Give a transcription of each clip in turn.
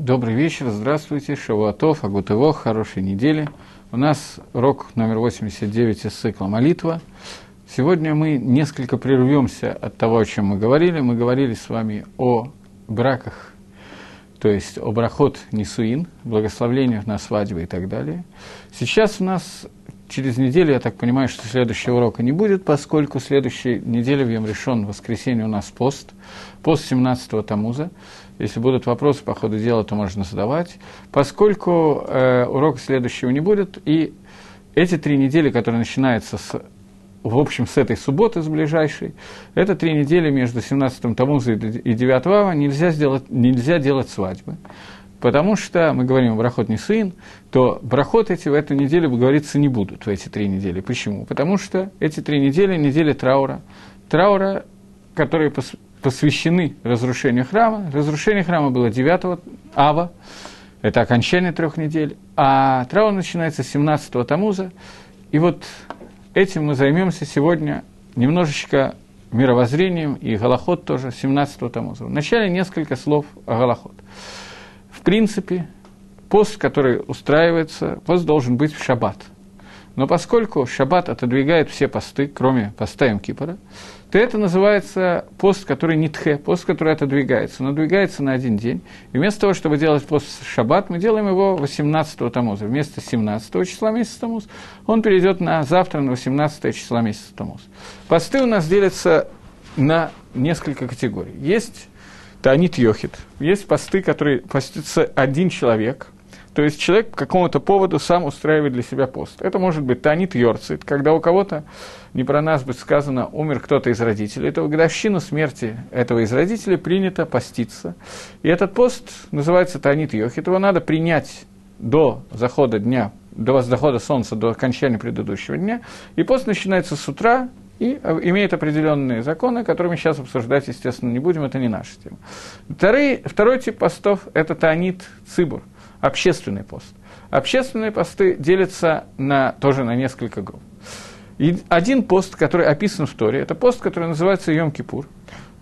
Добрый вечер, здравствуйте, Шавуатов, Агутево, хорошей недели. У нас урок номер 89 из цикла «Молитва». Сегодня мы несколько прервемся от того, о чем мы говорили. Мы говорили с вами о браках, то есть о брахот Нисуин, благословлениях на свадьбы и так далее. Сейчас у нас через неделю, я так понимаю, что следующего урока не будет, поскольку следующей неделе в Йом воскресенье у нас пост, пост 17-го Тамуза. Если будут вопросы по ходу дела, то можно задавать. Поскольку э, урока следующего не будет, и эти три недели, которые начинаются с, в общем, с этой субботы, с ближайшей, это три недели между 17-м Тамуза и 9 Ава, нельзя, сделать, нельзя делать свадьбы. Потому что мы говорим брахот не сын, то брахот эти в эту неделю говориться не будут, в эти три недели. Почему? Потому что эти три недели – недели траура. Траура, которые посвящены разрушению храма. Разрушение храма было 9 ава, это окончание трех недель, а траур начинается с 17 Тамуза. И вот этим мы займемся сегодня немножечко мировоззрением и Галахот тоже 17 Тамуза. Вначале несколько слов о Галахот. В принципе, пост, который устраивается, пост должен быть в шаббат. Но поскольку шаббат отодвигает все посты, кроме поста Кипора, то это называется пост, который не тхе, пост, который отодвигается, надвигается на один день. И вместо того, чтобы делать пост шаббат, мы делаем его 18 Тамуза. Вместо 17 числа месяца Тамуз он перейдет на завтра, на 18 числа месяца Тамуз. Посты у нас делятся на несколько категорий. Есть Таанит Йохит, есть посты, которые постится один человек – то есть человек по какому-то поводу сам устраивает для себя пост. Это может быть танит йорцит, когда у кого-то, не про нас быть сказано, умер кто-то из родителей. Это в годовщину смерти этого из родителей принято поститься. И этот пост называется танит йохит. Его надо принять до захода дня, до захода солнца, до окончания предыдущего дня. И пост начинается с утра, и имеет определенные законы, которые мы сейчас обсуждать, естественно, не будем, это не наша тема. Второй, второй тип постов – это таанит цибур – общественный пост. Общественные посты делятся на, тоже на несколько групп. И один пост, который описан в Торе, это пост, который называется Йом-Кипур.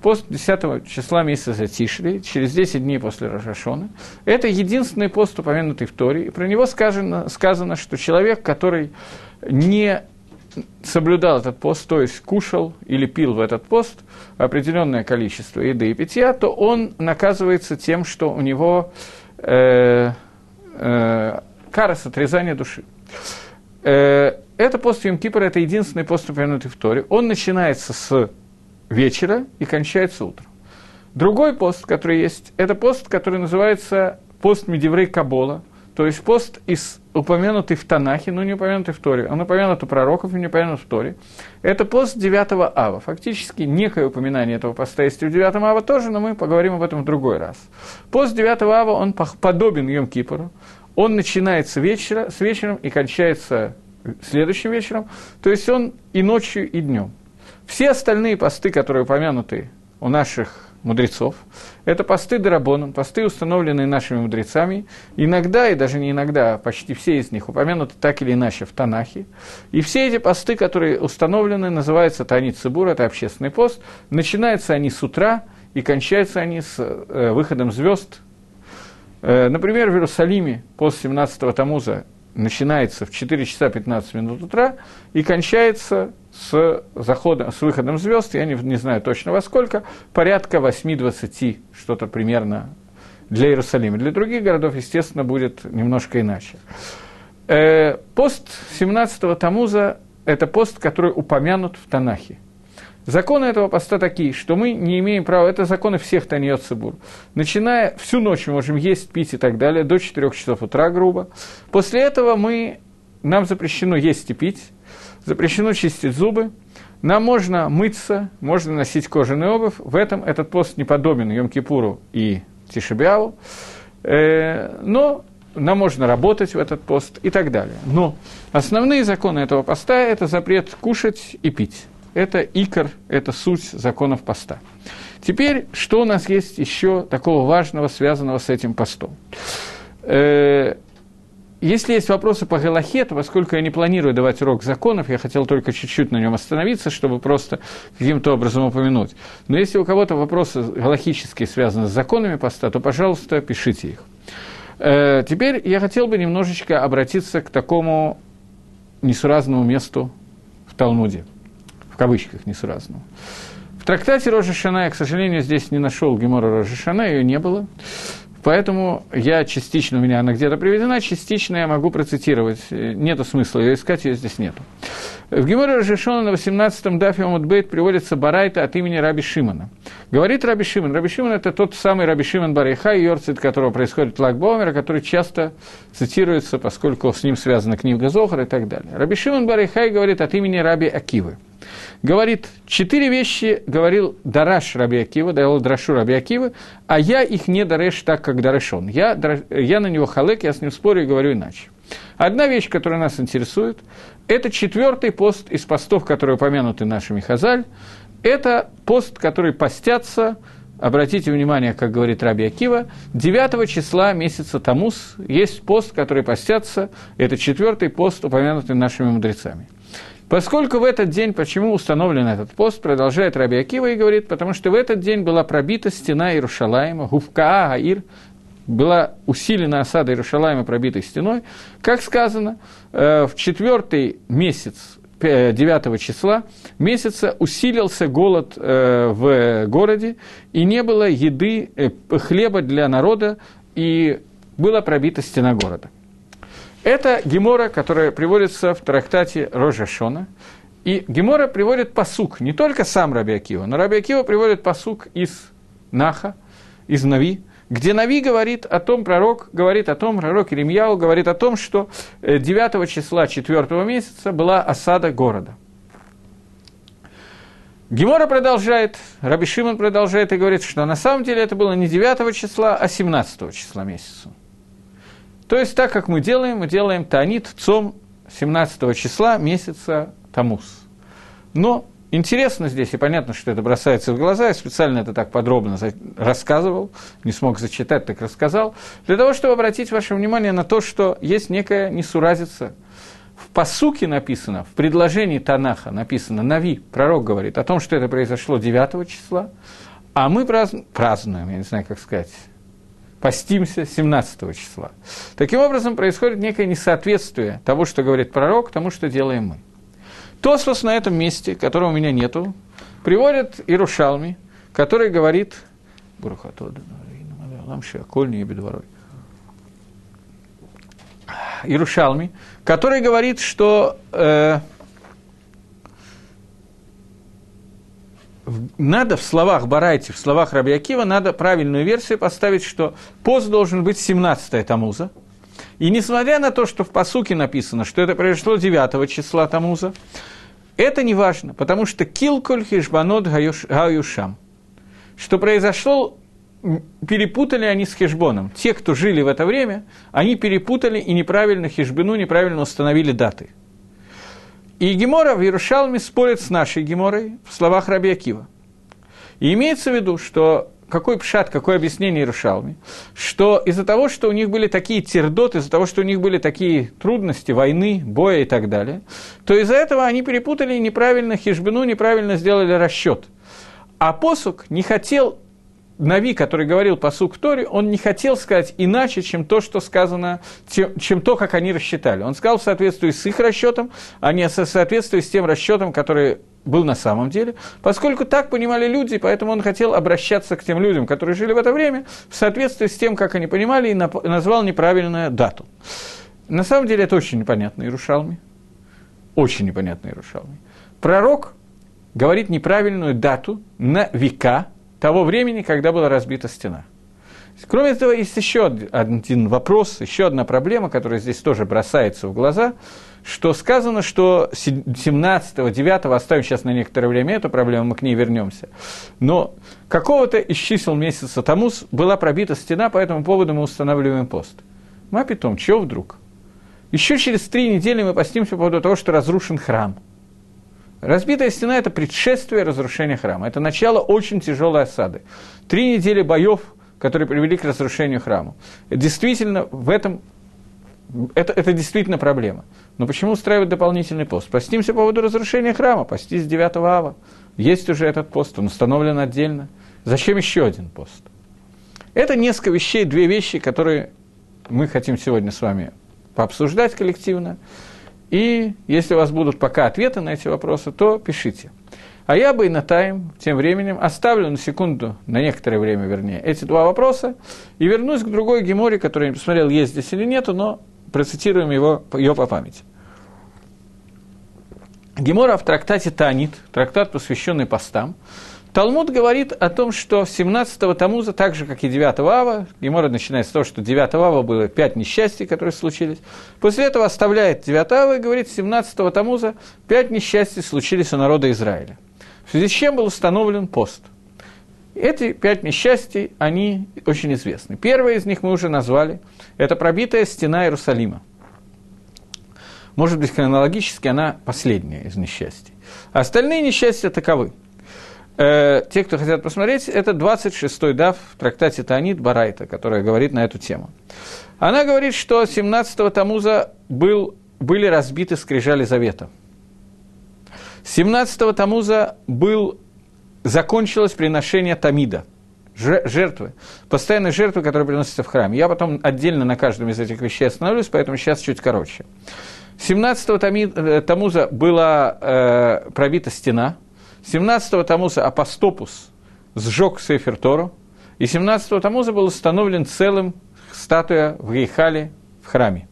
Пост 10 числа месяца Тишли, через 10 дней после Рожашона. Это единственный пост, упомянутый в Торе. И про него сказано, сказано, что человек, который не соблюдал этот пост, то есть кушал или пил в этот пост определенное количество еды и питья, то он наказывается тем, что у него э, кара с отрезания души. Э, это пост Йом Кипр, это единственный пост, упомянутый в Торе. Он начинается с вечера и кончается утром. Другой пост, который есть, это пост, который называется пост Медиврей Кабола, то есть пост из упомянутый в Танахе, но не упомянутый в Торе. Он упомянут у пророков и не упомянут в Торе. Это пост 9 ава. Фактически некое упоминание этого поста есть и в 9 ава тоже, но мы поговорим об этом в другой раз. Пост 9 ава, он подобен Йом Кипору. Он начинается вечера, с вечером и кончается следующим вечером. То есть он и ночью, и днем. Все остальные посты, которые упомянуты у наших мудрецов. Это посты Дарабоном, посты, установленные нашими мудрецами. Иногда, и даже не иногда, а почти все из них упомянуты так или иначе в Танахе. И все эти посты, которые установлены, называются Танит Цибур, это общественный пост. Начинаются они с утра и кончаются они с э, выходом звезд. Э, например, в Иерусалиме после 17-го Тамуза начинается в 4 часа 15 минут утра и кончается с, заходом, с выходом звезд, я не, не знаю точно во сколько, порядка 8-20, что-то примерно для Иерусалима. Для других городов, естественно, будет немножко иначе. Э, пост 17-го Тамуза – это пост, который упомянут в Танахе. Законы этого поста такие, что мы не имеем права, это законы всех Таньот Цибур. Начиная всю ночь мы можем есть, пить и так далее, до 4 часов утра, грубо. После этого мы, нам запрещено есть и пить, запрещено чистить зубы, нам можно мыться, можно носить кожаную обувь. В этом этот пост не подобен Йом-Кипуру и Тишебиаву. Э, но нам можно работать в этот пост и так далее. Но основные законы этого поста – это запрет кушать и пить это икор, это суть законов поста. Теперь, что у нас есть еще такого важного, связанного с этим постом? Э, если есть вопросы по Галахе, то поскольку я не планирую давать урок законов, я хотел только чуть-чуть на нем остановиться, чтобы просто каким-то образом упомянуть. Но если у кого-то вопросы галахические связаны с законами поста, то, пожалуйста, пишите их. Э, теперь я хотел бы немножечко обратиться к такому несуразному месту в Талмуде, в кавычках несуразному. В трактате Рожешана я, к сожалению, здесь не нашел Гемора Рожешана, ее не было. Поэтому я частично, у меня она где-то приведена, частично я могу процитировать. Нету смысла ее искать, ее здесь нету. В Геморе ראש השנה на 18-м дафе עמוד בית приводится Барайта от имени Раби Шимона. Говорит Раби Шимон. Раби Шимон – это тот самый Раби Шимон Бар Йохай, йорцайт которого происходит לג בעומר, который часто цитируется, поскольку с ним связана книга Зохар и так далее. Раби Шимон Бар Йохай говорит от имени Раби Акивы говорит, четыре вещи говорил דרש Раби Акива, давал Драшу Раби Акива, а я их не דורש так, как דורש он. Я, я на него חולק, я с ним спорю и говорю иначе. Одна вещь, которая нас интересует, это четвертый пост из постов, которые упомянуты нашими Хазаль. Это пост, который постятся, обратите внимание, как говорит Раби Акива, 9 числа месяца Тамус есть пост, который постятся, это четвертый пост, упомянутый нашими мудрецами. Поскольку в этот день, почему установлен этот пост, продолжает Раби Акива и говорит, потому что в этот день была пробита стена Иерушалаема, Гувкаа Гаир, была усилена осада Иерушалаема пробитой стеной. Как сказано, э, в четвертый месяц 9 числа месяца усилился голод э, в городе, и не было еды, э, хлеба для народа, и была пробита стена города. Это Гемора, которая приводится в трактате Рожа Шона. И Гемора приводит посук, не только сам Раби Акива, но Раби Акива приводит посук из Наха, из Нави, где Нави говорит о том, пророк говорит о том, пророк Иремьяу говорит о том, что 9 э, числа 4 месяца была осада города. Гемора продолжает, Раби Шимон продолжает и говорит, что на самом деле это было не 9 числа, а 17 числа месяца. То есть, так как мы делаем, мы делаем Таанит Цом 17 числа месяца Тамус. Но интересно здесь, и понятно, что это бросается в глаза, я специально это так подробно рассказывал, не смог зачитать, так рассказал, для того, чтобы обратить ваше внимание на то, что есть некая несуразица. В посуке написано, в предложении Танаха написано, Нави, пророк говорит о том, что это произошло 9 числа, а мы празднуем, я не знаю, как сказать, постимся 17 числа. Таким образом, происходит некое несоответствие того, что говорит пророк, тому, что делаем мы. Тосфос на этом месте, которого у меня нету, приводит Ирушалми, который говорит Ирушалми, который говорит, что э, надо в словах Барайти, в словах Раби Акива, надо правильную версию поставить, что пост должен быть 17 Тамуза. И несмотря на то, что в посуке написано, что это произошло 9 числа Тамуза, это не важно, потому что килколь хишбанот гаюшам, что произошло, перепутали они с хешбоном. Те, кто жили в это время, они перепутали и неправильно хешбину, неправильно установили даты – и Гемора в Иерушалме спорит с нашей Геморой в словах Раби Акива. И имеется в виду, что какой пшат, какое объяснение Иерушалме, что из-за того, что у них были такие тердоты, из-за того, что у них были такие трудности, войны, боя и так далее, то из-за этого они перепутали неправильно хижбину, неправильно сделали расчет. А посук не хотел Нави, который говорил по сук Торе, он не хотел сказать иначе, чем то, что сказано, чем то, как они рассчитали. Он сказал в соответствии с их расчетом, а не в соответствии с тем расчетом, который был на самом деле, поскольку так понимали люди, поэтому он хотел обращаться к тем людям, которые жили в это время, в соответствии с тем, как они понимали, и назвал неправильную дату. На самом деле это очень непонятно Иерушалме. Очень непонятно Иерушалме. Пророк говорит неправильную дату на века – того времени, когда была разбита стена. Кроме этого, есть еще один вопрос, еще одна проблема, которая здесь тоже бросается в глаза, что сказано, что 17-го, 9 оставим сейчас на некоторое время эту проблему, мы к ней вернемся. Но какого-то из чисел месяца Тамус была пробита стена, по этому поводу мы устанавливаем пост. Потом, чего вдруг? Еще через три недели мы постимся по поводу того, что разрушен храм – Разбитая стена – это предшествие разрушения храма. Это начало очень тяжелой осады. Три недели боев, которые привели к разрушению храма. Действительно, в этом это, это действительно проблема. Но почему устраивать дополнительный пост? Постимся по поводу разрушения храма, постись 9 ава. Есть уже этот пост, он установлен отдельно. Зачем еще один пост? Это несколько вещей, две вещи, которые мы хотим сегодня с вами пообсуждать коллективно. И если у вас будут пока ответы на эти вопросы, то пишите. А я бы и на тайм тем временем оставлю на секунду, на некоторое время вернее, эти два вопроса и вернусь к другой геморе, которую я не посмотрел, есть здесь или нету, но процитируем его, ее по памяти. Гемора в трактате Танит, трактат, посвященный постам, Талмуд говорит о том, что 17-го Тамуза, так же, как и 9 Ава, Гемора начинает с того, что 9 Ава было пять несчастий, которые случились. После этого оставляет 9 Ава и говорит, 17-го Тамуза пять несчастий случились у народа Израиля. В связи с чем был установлен пост. Эти пять несчастий, они очень известны. Первое из них мы уже назвали. Это пробитая стена Иерусалима. Может быть, хронологически она последняя из несчастий. Остальные несчастья таковы – Э, те, кто хотят посмотреть, это 26-й дав в трактате Таанит Барайта, которая говорит на эту тему. Она говорит, что 17-го Тамуза был, были разбиты скрижали завета. 17-го Тамуза был, закончилось приношение Тамида, жертвы, постоянной жертвы, которая приносится в храме. Я потом отдельно на каждом из этих вещей остановлюсь, поэтому сейчас чуть короче. 17-го э, Тамуза была э, пробита стена – 17-го Тамуза Апостопус сжег Сефер Тору, и 17-го Тамуза был установлен целым статуя в Гейхале в храме.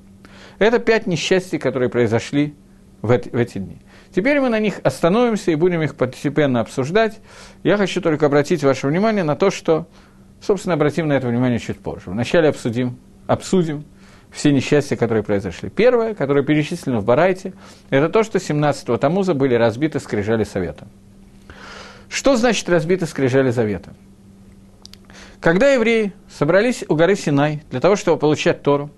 Это пять несчастий, которые произошли в эти, в эти дни. Теперь мы на них остановимся и будем их постепенно обсуждать. Я хочу только обратить ваше внимание на то, что, собственно, обратим на это внимание чуть позже. Вначале обсудим, обсудим все несчастья, которые произошли. Первое, которое перечислено в Барайте, это то, что 17-го Тамуза были разбиты скрижали Совета. Что значит разбиты скрижали завета? Когда евреи собрались у горы Синай для того, чтобы получать Тору,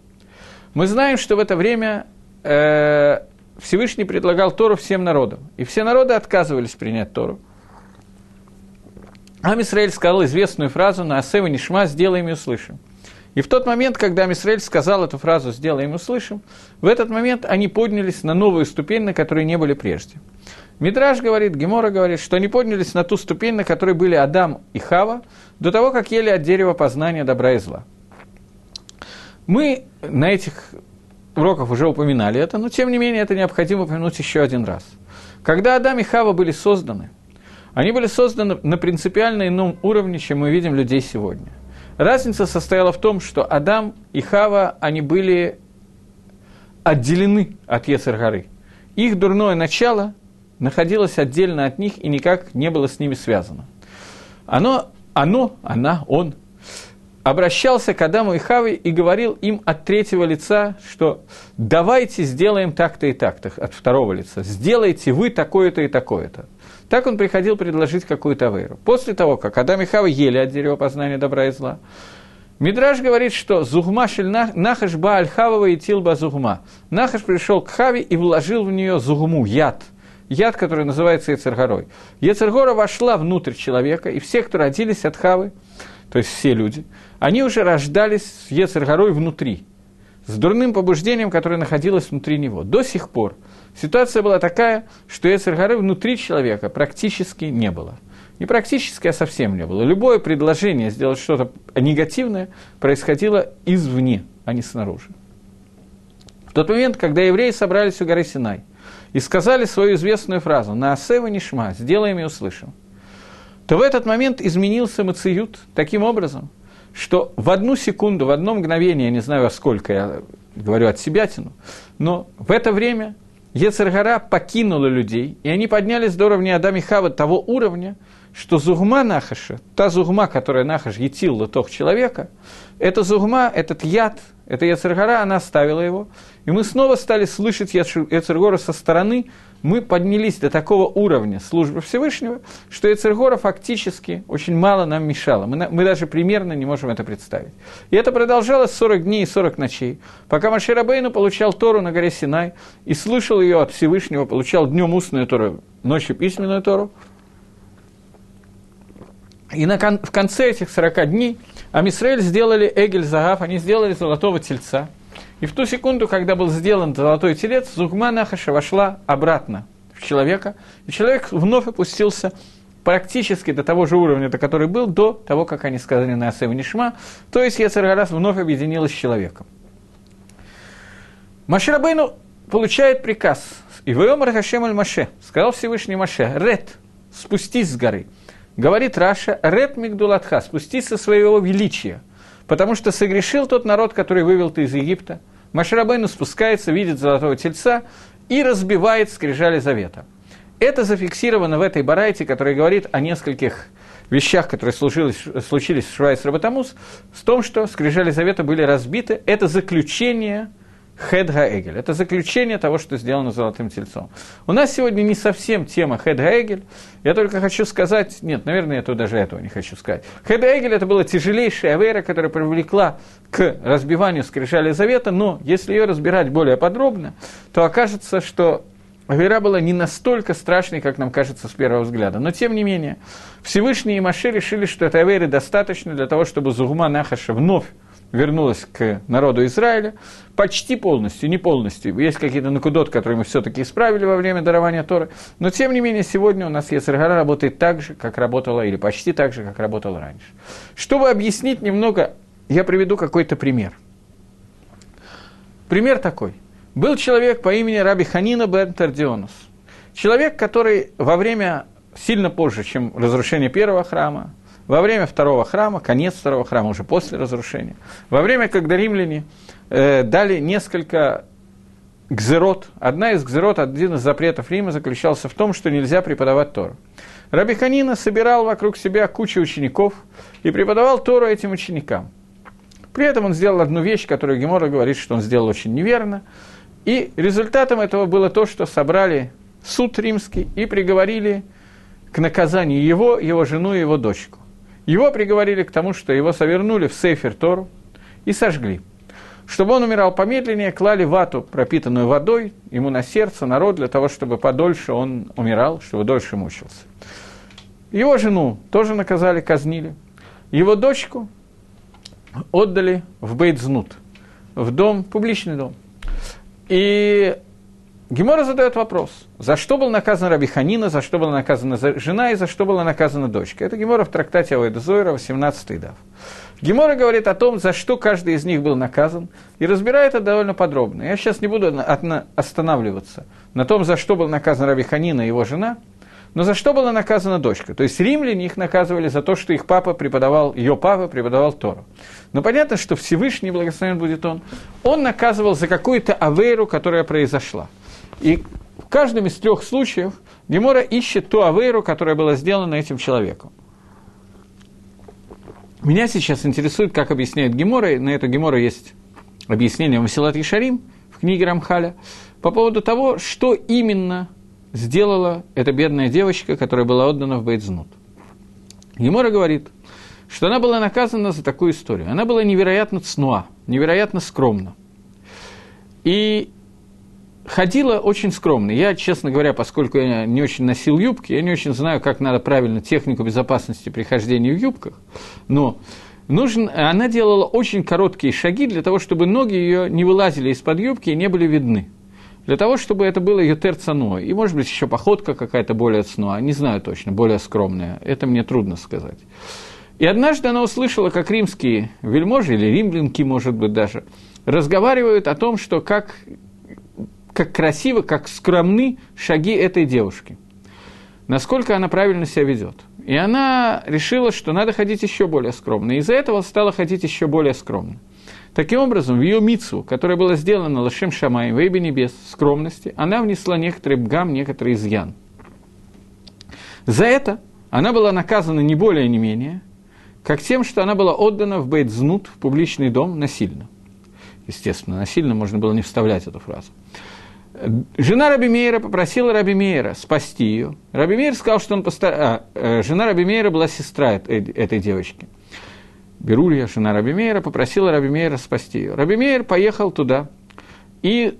мы знаем, что в это время э, Всевышний предлагал Тору всем народам, и все народы отказывались принять Тору. Ам Исраэль сказал известную фразу «На асева нишма сделаем и услышим». И в тот момент, когда Амисраэль сказал эту фразу «сделаем и услышим», в этот момент они поднялись на новую ступень, на которой не были прежде. Мидраж говорит, Гемора говорит, что они поднялись на ту ступень, на которой были Адам и Хава, до того, как ели от дерева познания добра и зла. Мы на этих уроках уже упоминали это, но тем не менее это необходимо упомянуть еще один раз. Когда Адам и Хава были созданы, они были созданы на принципиально ином уровне, чем мы видим людей сегодня. Разница состояла в том, что Адам и Хава, они были отделены от Ецергары. Их дурное начало – находилось отдельно от них и никак не было с ними связано. Оно, оно, она, он обращался к Адаму и Хаве и говорил им от третьего лица, что давайте сделаем так-то и так-то, от второго лица, сделайте вы такое-то и такое-то. Так он приходил предложить какую-то авейру. После того, как Адам и Хава ели от дерева познания добра и зла, Мидраж говорит, что Зугма шель Нахаш ба аль Хавава и Тилба Зугма. Нахаш пришел к Хаве и вложил в нее Зугму, яд – яд, который называется Ецергорой. Ецергора вошла внутрь человека, и все, кто родились от Хавы, то есть все люди, они уже рождались с Ецергорой внутри, с дурным побуждением, которое находилось внутри него. До сих пор ситуация была такая, что Ецергоры внутри человека практически не было. Не практически, а совсем не было. Любое предложение сделать что-то негативное происходило извне, а не снаружи. В тот момент, когда евреи собрались у горы Синай – и сказали свою известную фразу «На асева нишма, сделаем и услышим», то в этот момент изменился Мациют таким образом, что в одну секунду, в одно мгновение, я не знаю, сколько я говорю от себя тяну, но в это время Ецергара покинула людей, и они поднялись до уровня Адама Хава того уровня, что зугма Нахаша, та зугма, которая Нахаш етил лотох человека, эта зугма, этот яд, эта Ецергара, она оставила его, и мы снова стали слышать Ецергора со стороны, мы поднялись до такого уровня службы Всевышнего, что Ецергора фактически очень мало нам мешало. Мы, мы даже примерно не можем это представить. И это продолжалось 40 дней и 40 ночей, пока Маширабейну получал Тору на горе Синай и слышал ее от Всевышнего, получал днем устную Тору, ночью письменную Тору. И на, в конце этих 40 дней Амисраэль сделали Эгель Загав, они сделали золотого тельца – и в ту секунду, когда был сделан золотой телец, Зугма Нахаша вошла обратно в человека, и человек вновь опустился практически до того же уровня, до который был до того, как они сказали на Асев Нишма, то есть Ецаргарас вновь объединилась с человеком. Маширабейну получает приказ. И Веомар Хашем Маше, сказал Всевышний Маше, Ред, спустись с горы. Говорит Раша, Ред Мигдулатха, спустись со своего величия, потому что согрешил тот народ, который вывел ты из Египта. Маширабейну спускается, видит золотого тельца и разбивает скрижали завета. Это зафиксировано в этой барайте, которая говорит о нескольких вещах, которые случились, случились в Швайс Рабатамус, с том, что скрижали завета были разбиты. Это заключение Хед Гаэгель. Это заключение того, что сделано золотым тельцом. У нас сегодня не совсем тема Хед Гаэгель. Я только хочу сказать, нет, наверное, я тут даже этого не хочу сказать. Хед Гаэгель это была тяжелейшая авера, которая привлекла к разбиванию скрижали завета, но если ее разбирать более подробно, то окажется, что Авера была не настолько страшной, как нам кажется с первого взгляда. Но, тем не менее, Всевышний и Маше решили, что этой Аверы достаточно для того, чтобы Зугума Нахаша вновь вернулась к народу Израиля почти полностью, не полностью. Есть какие-то накудот, которые мы все-таки исправили во время дарования Торы. Но, тем не менее, сегодня у нас Ецергара работает так же, как работала, или почти так же, как работала раньше. Чтобы объяснить немного, я приведу какой-то пример. Пример такой – был человек по имени Раби Ханина бен Тардионус. Человек, который во время, сильно позже, чем разрушение первого храма, во время второго храма, конец второго храма, уже после разрушения, во время, когда римляне э, дали несколько гзерот, одна из гзерот, один из запретов Рима заключался в том, что нельзя преподавать Тору. Раби Ханина собирал вокруг себя кучу учеников и преподавал Тору этим ученикам. При этом он сделал одну вещь, которую Гемора говорит, что он сделал очень неверно – и результатом этого было то, что собрали суд римский и приговорили к наказанию его, его жену и его дочку. Его приговорили к тому, что его совернули в Сейфер Тору и сожгли. Чтобы он умирал помедленнее, клали вату, пропитанную водой, ему на сердце, на рот, для того, чтобы подольше он умирал, чтобы дольше мучился. Его жену тоже наказали, казнили. Его дочку отдали в Бейтзнут, в дом, публичный дом – и Гемора задает вопрос, за что был наказан Раби Ханина, за что была наказана жена и за что была наказана дочка. Это Гемора в трактате Авойда Зойра, 18 дав. Гемора говорит о том, за что каждый из них был наказан, и разбирает это довольно подробно. Я сейчас не буду останавливаться на том, за что был наказан Раби Ханина и его жена, но за что была наказана дочка? То есть римляне их наказывали за то, что их папа преподавал, ее папа преподавал Тору. Но понятно, что Всевышний, благословен будет он, он наказывал за какую-то авейру, которая произошла. И в каждом из трех случаев Гемора ищет ту авейру, которая была сделана этим человеком. Меня сейчас интересует, как объясняет Гемора, и на эту Гемора есть объяснение Масилат Ишарим в книге Рамхаля, по поводу того, что именно сделала эта бедная девочка, которая была отдана в Бейдзнут. Гемора говорит, что она была наказана за такую историю. Она была невероятно цнуа, невероятно скромна. И ходила очень скромно. Я, честно говоря, поскольку я не очень носил юбки, я не очень знаю, как надо правильно технику безопасности при хождении в юбках, но нужен, она делала очень короткие шаги для того, чтобы ноги ее не вылазили из-под юбки и не были видны для того, чтобы это было ютер цаной. И, может быть, еще походка какая-то более цнуа, не знаю точно, более скромная. Это мне трудно сказать. И однажды она услышала, как римские вельможи, или римлянки, может быть, даже, разговаривают о том, что как, как красиво, как скромны шаги этой девушки. Насколько она правильно себя ведет. И она решила, что надо ходить еще более скромно. И из-за этого стала ходить еще более скромно. Таким образом, в ее мицу, которая была сделана Лашем Шамай, в Эйбе Небес, скромности, она внесла некоторый бгам, некоторый изъян. За это она была наказана не более, не менее, как тем, что она была отдана в Бейтзнут, в публичный дом, насильно. Естественно, насильно можно было не вставлять эту фразу. Жена Раби Мейера попросила Раби Мейера спасти ее. Раби Мейер сказал, что он постар... а, э, жена Раби Мейера была сестра этой девочки. Берулья, жена Раби Мейера, попросила Раби Мейера спасти ее. Раби Мейер поехал туда и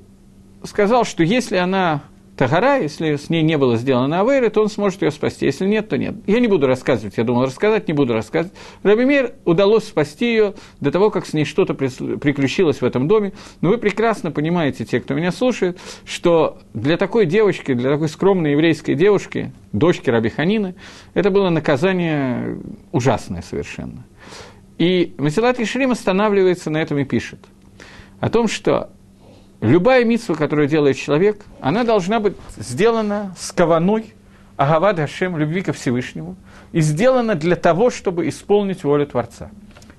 сказал, что если она Тагара, если с ней не было сделано Авейры, то он сможет ее спасти. Если нет, то нет. Я не буду рассказывать, я думал рассказать, не буду рассказывать. Рабимир удалось спасти ее до того, как с ней что-то приключилось в этом доме. Но вы прекрасно понимаете, те, кто меня слушает, что для такой девочки, для такой скромной еврейской девушки, дочки Раби Ханины, это было наказание ужасное совершенно. И Масилат Ишрим останавливается на этом и пишет о том, что любая митсва, которую делает человек, она должна быть сделана с каваной, агавад Хашем, любви ко Всевышнему, и сделана для того, чтобы исполнить волю Творца.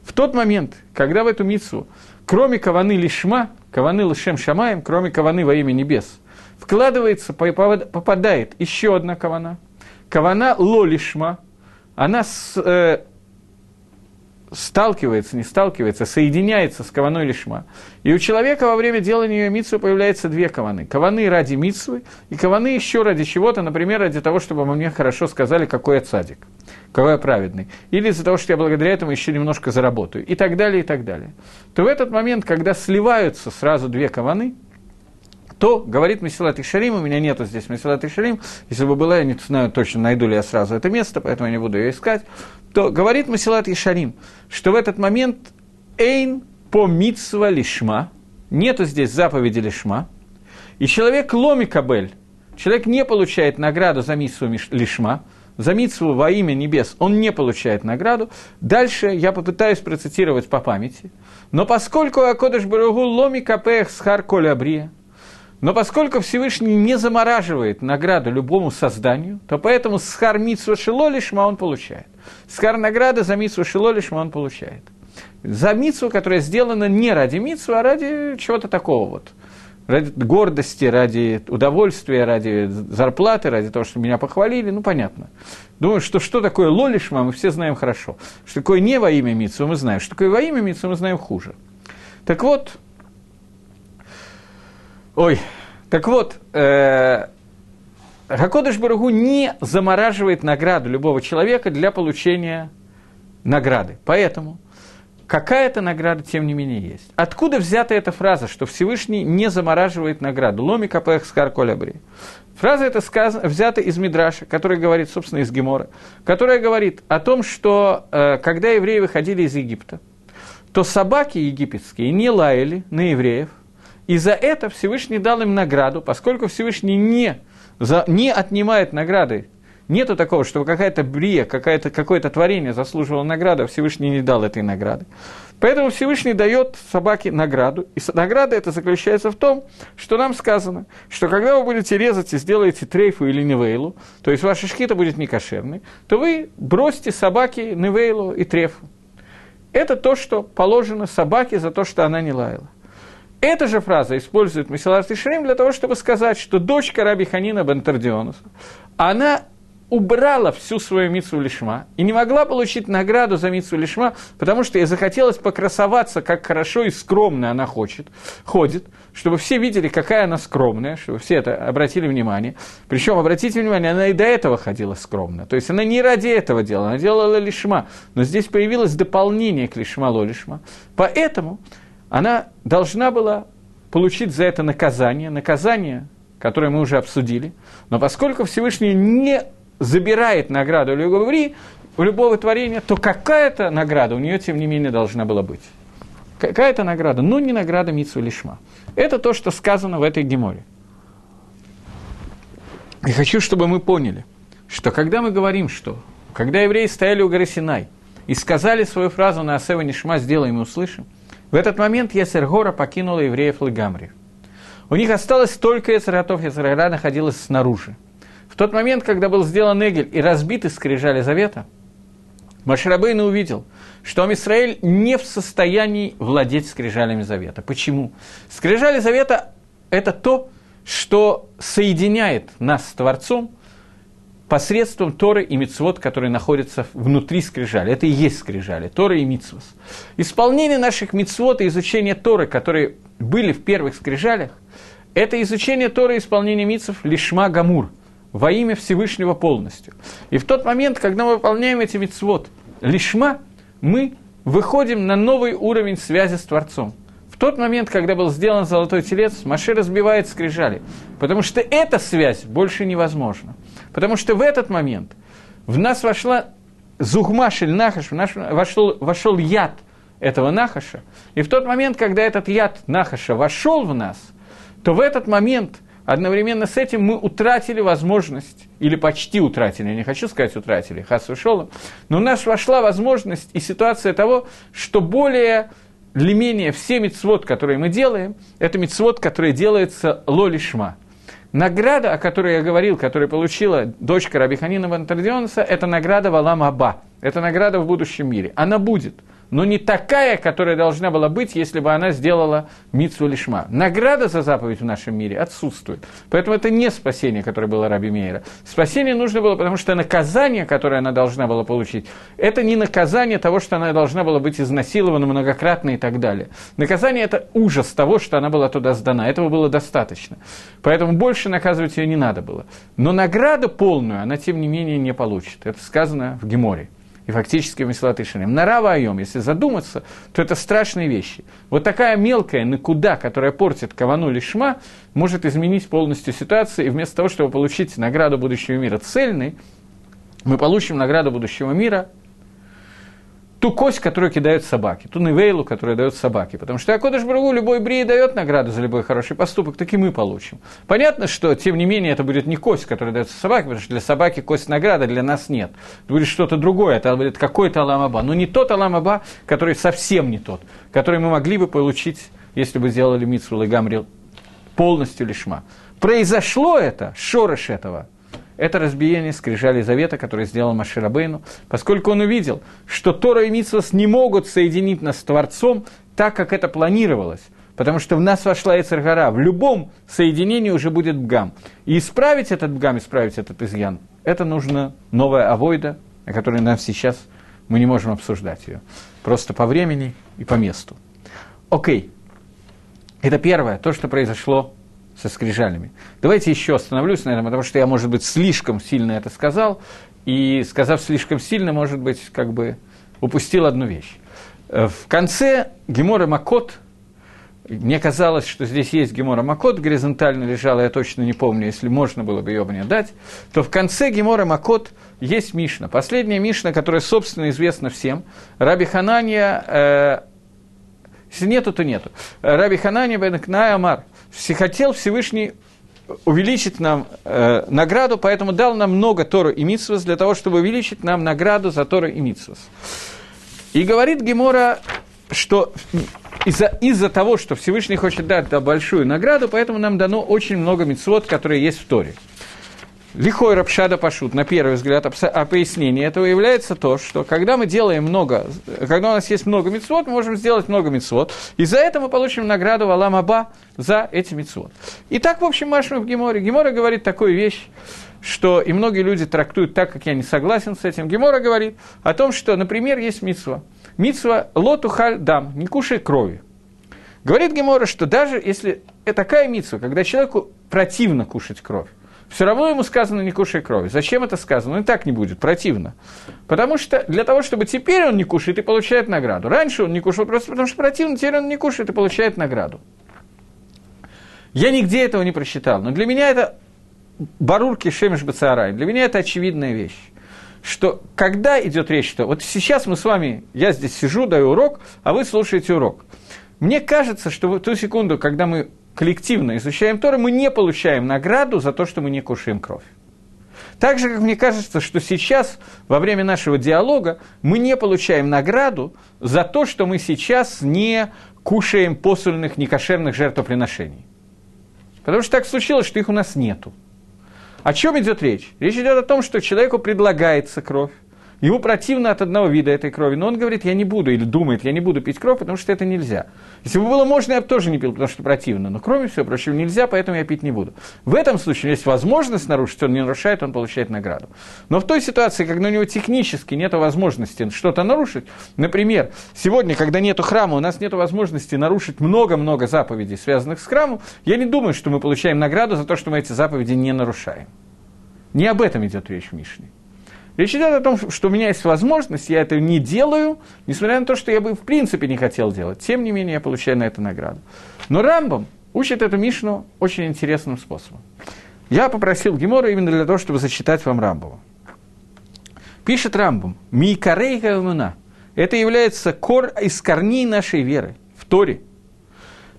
В тот момент, когда в эту митсву, кроме каваны лишма, каваны лишем шамаем, кроме каваны во имя небес, вкладывается, попадает еще одна кавана, кавана ло лишма, она с, э, сталкивается, не сталкивается, соединяется с каваной лишма. И у человека во время делания митсвы появляются две каваны. Каваны ради митсвы и каваны еще ради чего-то, например, ради того, чтобы мне хорошо сказали, какой я цадик, какой я праведный. Или из-за того, что я благодаря этому еще немножко заработаю. И так далее, и так далее. То в этот момент, когда сливаются сразу две каваны, то, говорит Месилат Ишарим, у меня нету здесь Месилат Ишарим, если бы была, я не знаю точно, найду ли я сразу это место, поэтому я не буду ее искать, то говорит Масилат Ишарим, что в этот момент Эйн по митсва лишма, нету здесь заповеди лишма, и человек ломи кабель, человек не получает награду за митсву лишма, за митсву во имя небес он не получает награду. Дальше я попытаюсь процитировать по памяти. Но поскольку Акодыш Барагу ломи капех схар коля брия, но поскольку Всевышний не замораживает награду любому созданию, то поэтому схар митсва шило лишма он получает. Схар награда за митсву шило лишма он получает. За митсву, которая сделана не ради митсвы, а ради чего-то такого вот. Ради гордости, ради удовольствия, ради зарплаты, ради того, что меня похвалили, ну, понятно. Думаю, что что такое лолишма, мы все знаем хорошо. Что такое не во имя митсвы, мы знаем. Что такое во имя митсвы, мы знаем хуже. Так вот, Ой, так вот, э, Барагу не замораживает награду любого человека для получения награды. Поэтому какая-то награда, тем не менее, есть. Откуда взята эта фраза, что Всевышний не замораживает награду? Ломи капех скар колябри. Фраза эта сказана, взята из Мидраша, который говорит, собственно, из Гемора, которая говорит о том, что э, когда евреи выходили из Египта, то собаки египетские не лаяли на евреев, и за это Всевышний дал им награду, поскольку Всевышний не, за, не отнимает награды. Нету такого, что какая-то брия, какое-то, какое-то творение заслуживало награду, а Всевышний не дал этой награды. Поэтому Всевышний дает собаке награду. И награда это заключается в том, что нам сказано, что когда вы будете резать и сделаете трейфу или невейлу, то есть ваша шхита будет некошерной, то вы бросьте собаке невейлу и трефу. Это то, что положено собаке за то, что она не лаяла. Эта же фраза использует Месилат Ишрим для того, чтобы сказать, что дочка Раби Ханина Бентардионуса, она убрала всю свою митсу лишма и не могла получить награду за митсу лишма, потому что ей захотелось покрасоваться, как хорошо и скромно она хочет, ходит, чтобы все видели, какая она скромная, чтобы все это обратили внимание. Причем, обратите внимание, она и до этого ходила скромно. То есть она не ради этого делала, она делала лишма. Но здесь появилось дополнение к лишма ло лишма. Поэтому она должна была получить за это наказание, наказание, которое мы уже обсудили, но поскольку Всевышний не забирает награду любого, у любого творения, то какая-то награда у нее, тем не менее, должна была быть. Какая-то награда, но не награда Митсу Лишма. Это то, что сказано в этой геморе. И хочу, чтобы мы поняли, что когда мы говорим, что когда евреи стояли у горы Синай и сказали свою фразу на Асева Нишма «сделаем и услышим», в этот момент Есергора покинула евреев Лагамри. У них осталось только Ецератов, Ецергора находилась снаружи. В тот момент, когда был сделан Эгель и разбиты скрижали завета, Маширабейна увидел, что Амисраэль не в состоянии владеть скрижалями завета. Почему? Скрижали завета – это то, что соединяет нас с Творцом посредством Торы и Мицвод, которые находятся внутри скрижали. Это и есть скрижали, Тора и Мицвос. Исполнение наших Мицвод и изучение Торы, которые были в первых скрижалях, это изучение Торы и исполнение Мицвов лишма гамур, во имя Всевышнего полностью. И в тот момент, когда мы выполняем эти Мицвод лишма, мы выходим на новый уровень связи с Творцом. В тот момент, когда был сделан золотой телец, Маше разбивает скрижали, потому что эта связь больше невозможна. Потому что в этот момент в нас вошла зугмашель нахаш, в наш вошел, вошел яд этого нахаша. И в тот момент, когда этот яд нахаша вошел в нас, то в этот момент одновременно с этим мы утратили возможность, или почти утратили, я не хочу сказать утратили, хас ушел, но у нас вошла возможность и ситуация того, что более для менее все мецвод, которые мы делаем, это мецвод, который делается лолишма. Награда, о которой я говорил, которую получила дочка Рабиханина Вантардионса, это награда Валам Аба. Это награда в будущем мире. Она будет – но не такая, которая должна была быть, если бы она сделала митсу лишма. Награда за заповедь в нашем мире отсутствует. Поэтому это не спасение, которое было Раби Мейера. Спасение нужно было, потому что наказание, которое она должна была получить, это не наказание того, что она должна была быть изнасилована многократно и так далее. Наказание – это ужас того, что она была туда сдана. Этого было достаточно. Поэтому больше наказывать ее не надо было. Но награду полную она, тем не менее, не получит. Это сказано в Геморе и фактически Месилат Ишарим. Нарава Айом, если задуматься, то это страшные вещи. Вот такая мелкая накуда, которая портит кавану лишма, может изменить полностью ситуацию, и вместо того, чтобы получить награду будущего мира цельной, мы получим награду будущего мира ту кость, которую кидают собаки, ту невейлу, которую дают собаки. Потому что Акодыш Брагу любой брии дает награду за любой хороший поступок, так и мы получим. Понятно, что, тем не менее, это будет не кость, которая дается собаке, потому что для собаки кость награда, для нас нет. Это будет что-то другое, это будет какой-то Аламаба. Но не тот Аламаба, который совсем не тот, который мы могли бы получить, если бы сделали Митсу Гамрил полностью лишма. Произошло это, шорош этого – это разбиение скрижали завета, который сделал Маширабейну, поскольку он увидел, что Тора и Митсвас не могут соединить нас с Творцом так, как это планировалось. Потому что в нас вошла Эцергара. В любом соединении уже будет бгам. И исправить этот бгам, исправить этот изъян, это нужно новая авойда, о которой нам сейчас мы не можем обсуждать ее. Просто по времени и по месту. Окей. Это первое, то, что произошло со скрижалями. Давайте еще остановлюсь на этом, потому что я, может быть, слишком сильно это сказал, и, сказав слишком сильно, может быть, как бы упустил одну вещь. Э, в конце Гемора Макот, мне казалось, что здесь есть Гемора Макот, горизонтально лежала, я точно не помню, если можно было бы ее мне дать, то в конце Гемора Макот есть Мишна. Последняя Мишна, которая, собственно, известна всем. Раби Ханания, э, если нету, то нету. Раби Ханания бен Кнай Амар – хотел Всевышний увеличить нам э, награду, поэтому дал нам много Тору и Митсвас для того, чтобы увеличить нам награду за Тору и Митсвас. И говорит Гемора, что из-за из того, что Всевышний хочет дать да, большую награду, поэтому нам дано очень много митцвот, которые есть в Торе. Лихой Рапшада Пашут, на первый взгляд, пояснение этого является то, что когда мы делаем много, когда у нас есть много мецвод, мы можем сделать много мецвод, и за это мы получим награду Валам Аба за эти мецвод. И так, в общем, Машма в Геморе. Гемора говорит такую вещь, что и многие люди трактуют так, как я не согласен с этим. Гемора говорит о том, что, например, есть митсва. Митсва лоту халь дам, не кушай крови. Говорит Гемора, что даже если это такая митсва, когда человеку противно кушать кровь, все равно ему сказано не кушай крови. Зачем это сказано? Он и так не будет, противно. Потому что для того, чтобы теперь он не кушает и получает награду. Раньше он не кушал просто потому, что противно, теперь он не кушает и получает награду. Я нигде этого не прочитал, но для меня это барурки шемиш бацарай, для меня это очевидная вещь что когда идет речь, что вот сейчас мы с вами, я здесь сижу, даю урок, а вы слушаете урок. Мне кажется, что в ту секунду, когда мы коллективно изучаем Тору, мы не получаем награду за то, что мы не кушаем кровь. Так же, как мне кажется, что сейчас, во время нашего диалога, мы не получаем награду за то, что мы сейчас не кушаем посольных, некошерных жертвоприношений. Потому что так случилось, что их у нас нету. О чем идет речь? Речь идет о том, что человеку предлагается кровь, Ему противно от одного вида этой крови, но он говорит, я не буду, или думает, я не буду пить кровь, потому что это нельзя. Если бы было можно, я бы тоже не пил, потому что противно, но кроме всего прочего нельзя, поэтому я пить не буду. В этом случае есть возможность нарушить, он не нарушает, он получает награду. Но в той ситуации, когда у него технически нет возможности что-то нарушить, например, сегодня, когда нет храма, у нас нет возможности нарушить много-много заповедей, связанных с храмом, я не думаю, что мы получаем награду за то, что мы эти заповеди не нарушаем. Не об этом идет речь в Мишне. Речь идет о том, что у меня есть возможность, я это не делаю, несмотря на то, что я бы в принципе не хотел делать. Тем не менее, я получаю на это награду. Но Рамбам учит эту Мишну очень интересным способом. Я попросил Гемора именно для того, чтобы зачитать вам Рамбова. Пишет Рамбам, «Микарейка умуна» – это является кор из корней нашей веры в Торе,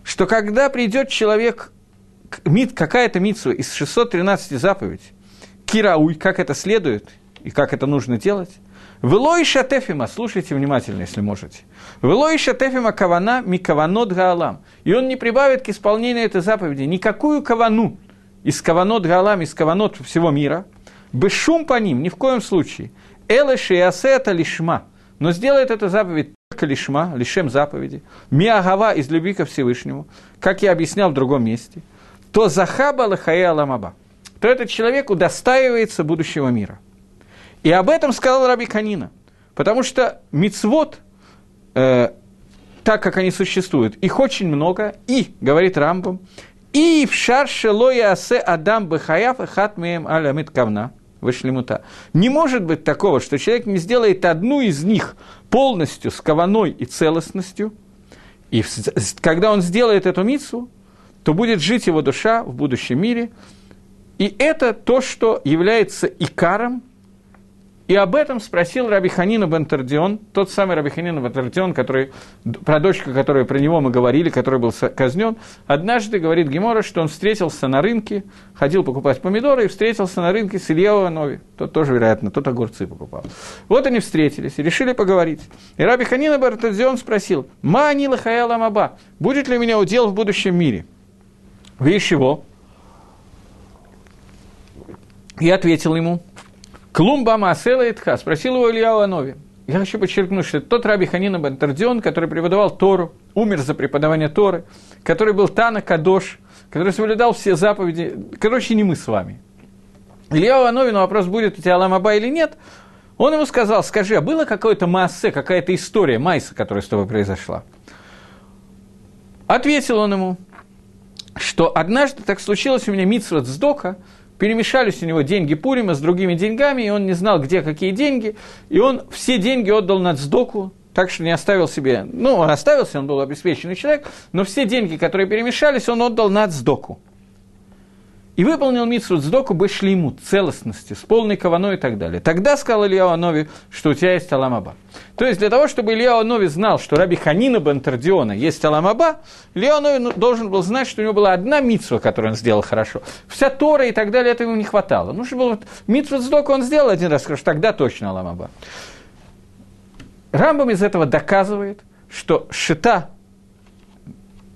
что когда придет человек, какая-то митсва из 613 заповедей, кирауй, как это следует – и как это нужно делать? Велой шатефима, слушайте внимательно, если можете. Велой шатефима кавана микаванот гаалам. И он не прибавит к исполнению этой заповеди никакую кавану из каванот гаалам, из каванот всего мира. Бешум по ним, ни в коем случае. Элэши и это лишма. Но сделает эту заповедь только лишма, лишем заповеди. Миагава из любви ко Всевышнему, как я объяснял в другом месте. То захаба лахая аламаба. То этот человек удостаивается будущего мира – и об этом сказал Раби Канина. Потому что мицвод, э, так как они существуют, их очень много, и, говорит Рамбам, и в шарше лоя асе адам бахаяв и хатмеем алямит кавна, вышлемута. Не может быть такого, что человек не сделает одну из них полностью с каваной и целостностью, и когда он сделает эту мицу, то будет жить его душа в будущем мире. И это то, что является икаром и об этом спросил Раби Ханина Бентардион, тот самый Раби Ханина Бентардион, который, про дочку, которую про него мы говорили, который был казнен. Однажды, говорит Гемора, что он встретился на рынке, ходил покупать помидоры и встретился на рынке с Ильяу Нови. Тот тоже, вероятно, тот огурцы покупал. Вот они встретились и решили поговорить. И Раби Ханина Бентардион спросил, «Ма анила хаяла маба, будет ли у меня удел в будущем мире?» Видишь его? И ответил ему, Клумба Маасела Итха, спросил его Илья Анови. Я хочу подчеркнуть, что тот Раби Ханина Бантардион, который преподавал Тору, умер за преподавание Торы, который был Тана Кадош, который соблюдал все заповеди. Короче, не мы с вами. Илья Анови на вопрос, будет у тебя Ламаба или нет, он ему сказал, скажи, а было какое-то массе, какая-то история Майса, которая с тобой произошла? Ответил он ему, что однажды так случилось у меня митсват сдока, перемешались у него деньги Пурима с другими деньгами, и он не знал, где какие деньги, и он все деньги отдал на Цдоку, так что не оставил себе, ну, он оставился, он был обеспеченный человек, но все деньги, которые перемешались, он отдал на Цдоку и выполнил митсу цдоку ему целостности, с полной каваной и так далее. Тогда сказал Илья Анови, что у тебя есть Аламаба. То есть для того, чтобы Илья Анови знал, что Раби Ханина Бентардиона есть Аламаба, Илья Анови ну, должен был знать, что у него была одна митсва, которую он сделал хорошо. Вся Тора и так далее, этого ему не хватало. Ну, что было, митсу цдоку он сделал один раз хорошо, тогда точно Аламаба. Рамбам из этого доказывает, что шита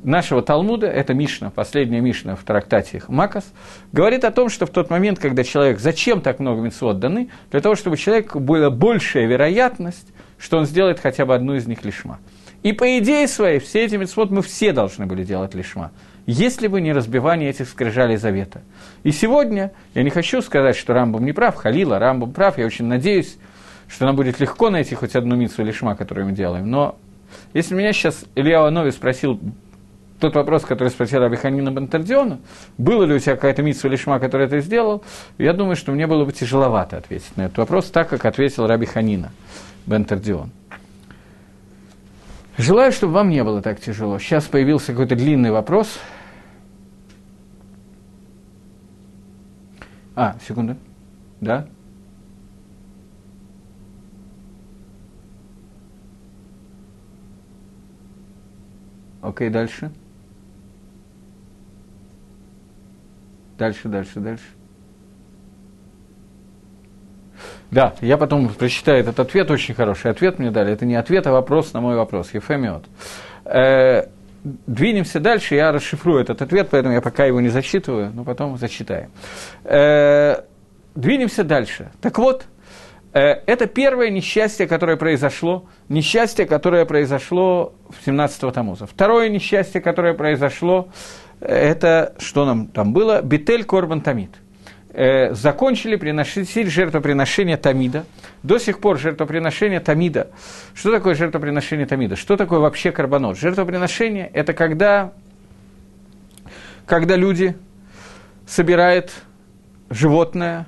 нашего Талмуда, это Мишна, последняя Мишна в трактате Макас, говорит о том, что в тот момент, когда человек, зачем так много митцвот даны, для того, чтобы у человека была большая вероятность, что он сделает хотя бы одну из них лишма. И по идее своей, все эти митцвот мы все должны были делать лишма, если бы не разбивание этих скрижалей завета. И сегодня, я не хочу сказать, что Рамбом не прав, Халила, Рамбом прав, я очень надеюсь, что нам будет легко найти хоть одну митцву лишма, которую мы делаем, но если меня сейчас Илья Нови спросил, тот вопрос, который спросил Абиханина Бантардиона, было ли у тебя какая-то митсва лишма, которая это сделал, я думаю, что мне было бы тяжеловато ответить на этот вопрос, так как ответил Раби Ханина Бентардион. Желаю, чтобы вам не было так тяжело. Сейчас появился какой-то длинный вопрос. А, секунду. Да? Окей, дальше. Дальше, дальше, дальше. Да, я потом прочитаю этот ответ, очень хороший ответ мне дали. Это не ответ, а вопрос на мой вопрос. Ефемиот. Э, двинемся дальше, я расшифрую этот ответ, поэтому я пока его не зачитываю, но потом зачитаю. Э, двинемся дальше. Так вот, э, это первое несчастье, которое произошло, несчастье, которое произошло в 17-го Тамуза. Второе несчастье, которое произошло это что нам там было? Бетель Корбан Тамид. Э, закончили приносить жертвоприношение Тамида. До сих пор жертвоприношение Тамида. Что такое жертвоприношение Тамида? Что такое вообще карбонот? Жертвоприношение – это когда, когда люди собирают животное,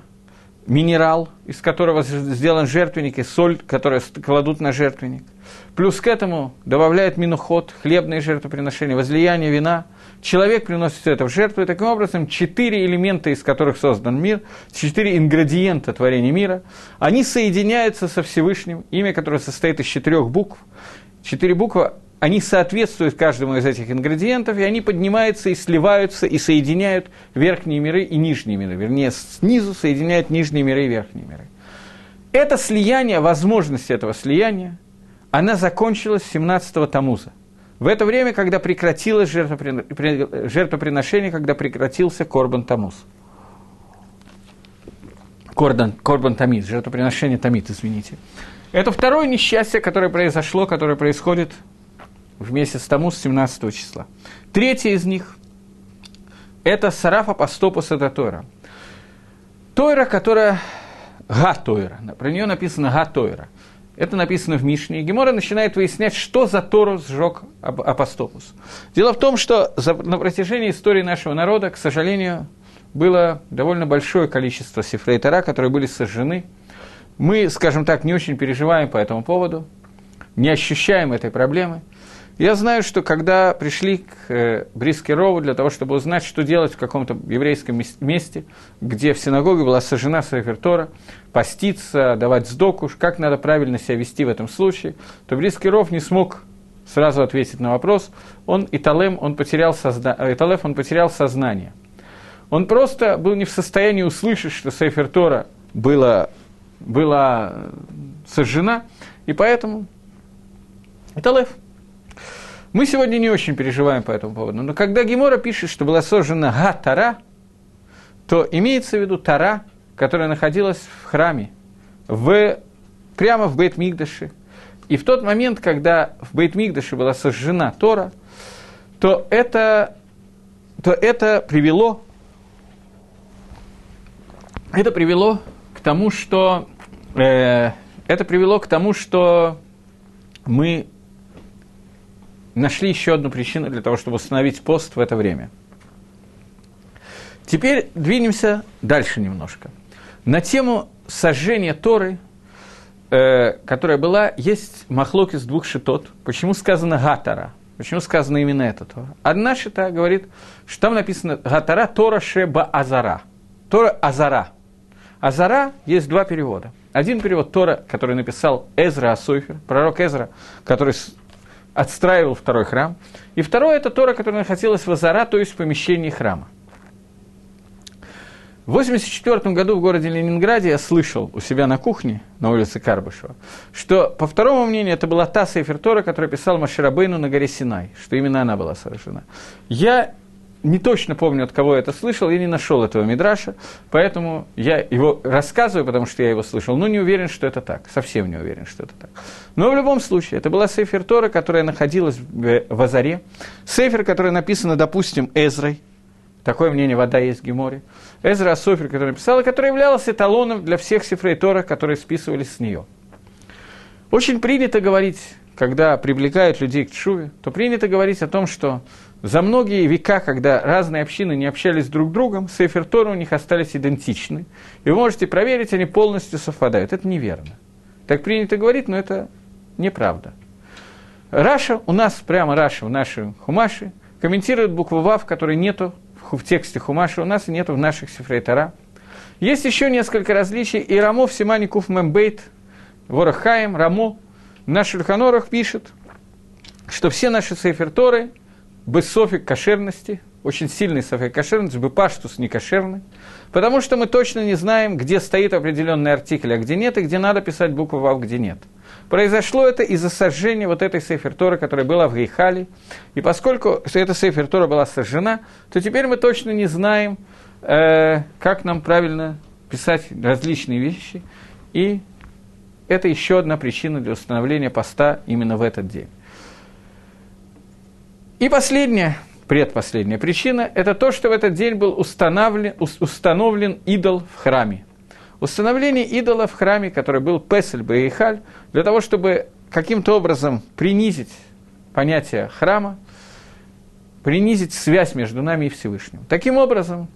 минерал, из которого сделан жертвенник, и соль, которую кладут на жертвенник. Плюс к этому добавляют минуход, хлебные жертвоприношения, возлияние вина – человек приносит это в жертву, и таким образом четыре элемента, из которых создан мир, четыре ингредиента творения мира, они соединяются со Всевышним, имя которое состоит из четырех букв. Четыре буквы, они соответствуют каждому из этих ингредиентов, и они поднимаются и сливаются, и соединяют верхние миры и нижние миры. Вернее, снизу соединяют нижние миры и верхние миры. это слияние, возможность этого слияния, она закончилась 17-го Тамуза. В это время, когда прекратилось жертвоприношение, когда прекратился Корбан Тамуз. Корбан, Корбан Тамид, жертвоприношение Тамид, извините. Это второе несчастье, которое произошло, которое происходит в месяц Тамуз 17 числа. Третье из них – это Сарафа Пастопус это Тойра. Тойра, которая Га Тойра. Про нее написано Га Тойра. Это написано в Мишне. И Гемора начинает выяснять, что за Тору сжег Апостопус. Дело в том, что за, на протяжении истории нашего народа, к сожалению, было довольно большое количество сифрей Тора, которые были сожжены. Мы, скажем так, не очень переживаем по этому поводу, не ощущаем этой проблемы – я знаю, что когда пришли к э, Брискерову для того, чтобы узнать, что делать в каком-то еврейском месте, где в синагоге была сожжена Сафертора, поститься, давать сдоку, как надо правильно себя вести в этом случае, то Брискеров не смог сразу ответить на вопрос. Он, Италем, он потерял, созна... Э, Италев, он потерял сознание. Он просто был не в состоянии услышать, что Сейфертора была, была сожжена, и поэтому Италев – мы сегодня не очень переживаем по этому поводу, но когда Гемора пишет, что была сожжена Га-Тара, то имеется в виду Тара, которая находилась в храме, в, прямо в Бейт-Мигдаше. И в тот момент, когда в Бейт-Мигдаше была сожжена Тора, то это, то это привело это привело к тому, что э, это привело к тому, что мы нашли еще одну причину для того, чтобы установить пост в это время. Теперь двинемся дальше немножко. На тему сожжения Торы, э, которая была, есть махлок из двух шитот. Почему сказано «гатара»? Почему сказано именно это Тора? Одна шита говорит, что там написано «гатара Тора шеба азара». Тора азара. Азара есть два перевода. Один перевод Тора, который написал Эзра Асойфер, пророк Эзра, который отстраивал второй храм. И второе – это Тора, которая находилась в Азара, то есть в помещении храма. В 1984 году в городе Ленинграде я слышал у себя на кухне, на улице Карбышева, что, по второму мнению, это была та Сейфер Тора, которую писал Маширабейну на горе Синай, что именно она была совершена. Я не точно помню, от кого я это слышал, я не нашел этого мидраша, поэтому я его рассказываю, потому что я его слышал, но не уверен, что это так, совсем не уверен, что это так. Но в любом случае, это была Сейфер Тора, которая находилась в Азаре, Сейфер, которая написана, допустим, Эзрой, такое мнение вода есть в Геморе, Эзра Асофер, который написал, и который являлся эталоном для всех Сифрей Тора, которые списывались с нее. Очень принято говорить, когда привлекают людей к Чуве, то принято говорить о том, что за многие века, когда разные общины не общались друг с другом, Сейфер Тора у них остались идентичны. И вы можете проверить, они полностью совпадают. Это неверно. Так принято говорить, но это неправда. Раши, у нас прямо Раши в нашей Хумаше, комментирует букву Вав, которой нету в тексте Хумаша, у нас нету в наших ספרי תורה. Есть еще несколько различий, и Рамо в Симане קוף מם בית, в אורח חיים, Рамо, на Шульхан Орах пишет, что все наши ספר Торы – בספק кошерности, очень сильный ספק кошерности, בפשטות не кошерный, потому что мы точно не знаем, где стоит определенный артикль, а где нет, и где надо писать букву «вав», где нет. Произошло это из-за сожжения вот этой сейфертора, которая была в Гейхале, и поскольку эта сейфертора была сожжена, то теперь мы точно не знаем, э, как нам правильно писать различные вещи, и это еще одна причина для установления поста именно в этот день. И последняя, предпоследняя причина – это то, что в этот день был установлен, установлен идол в храме. Установление идола в храме, который был Песель Баихаль, для того, чтобы каким-то образом принизить понятие храма, принизить связь между нами и Всевышним. Таким образом,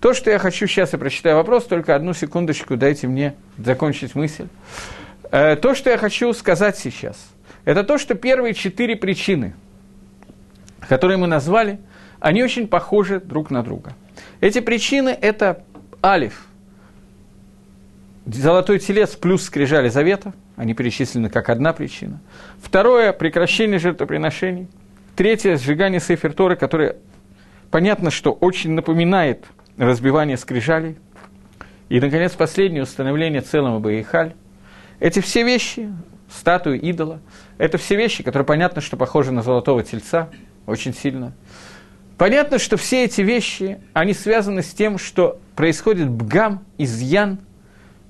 то, что я хочу сейчас, я прочитаю вопрос, только одну секундочку, дайте мне закончить мысль. Э, то, что я хочу сказать сейчас, это то, что первые четыре причины – которые мы назвали, они очень похожи друг на друга. Эти причины – это алиф, золотой телец плюс скрижали завета, они перечислены как одна причина. Второе – прекращение жертвоприношений. Третье – сжигание Сейфер Торы, которое, понятно, что очень напоминает разбивание скрижалей. И, наконец, последнее – установление целого Баихаль. Эти все вещи, статуи идола, это все вещи, которые понятно, что похожи на золотого тельца, очень сильно. Понятно, что все эти вещи, они связаны с тем, что происходит бгам, изъян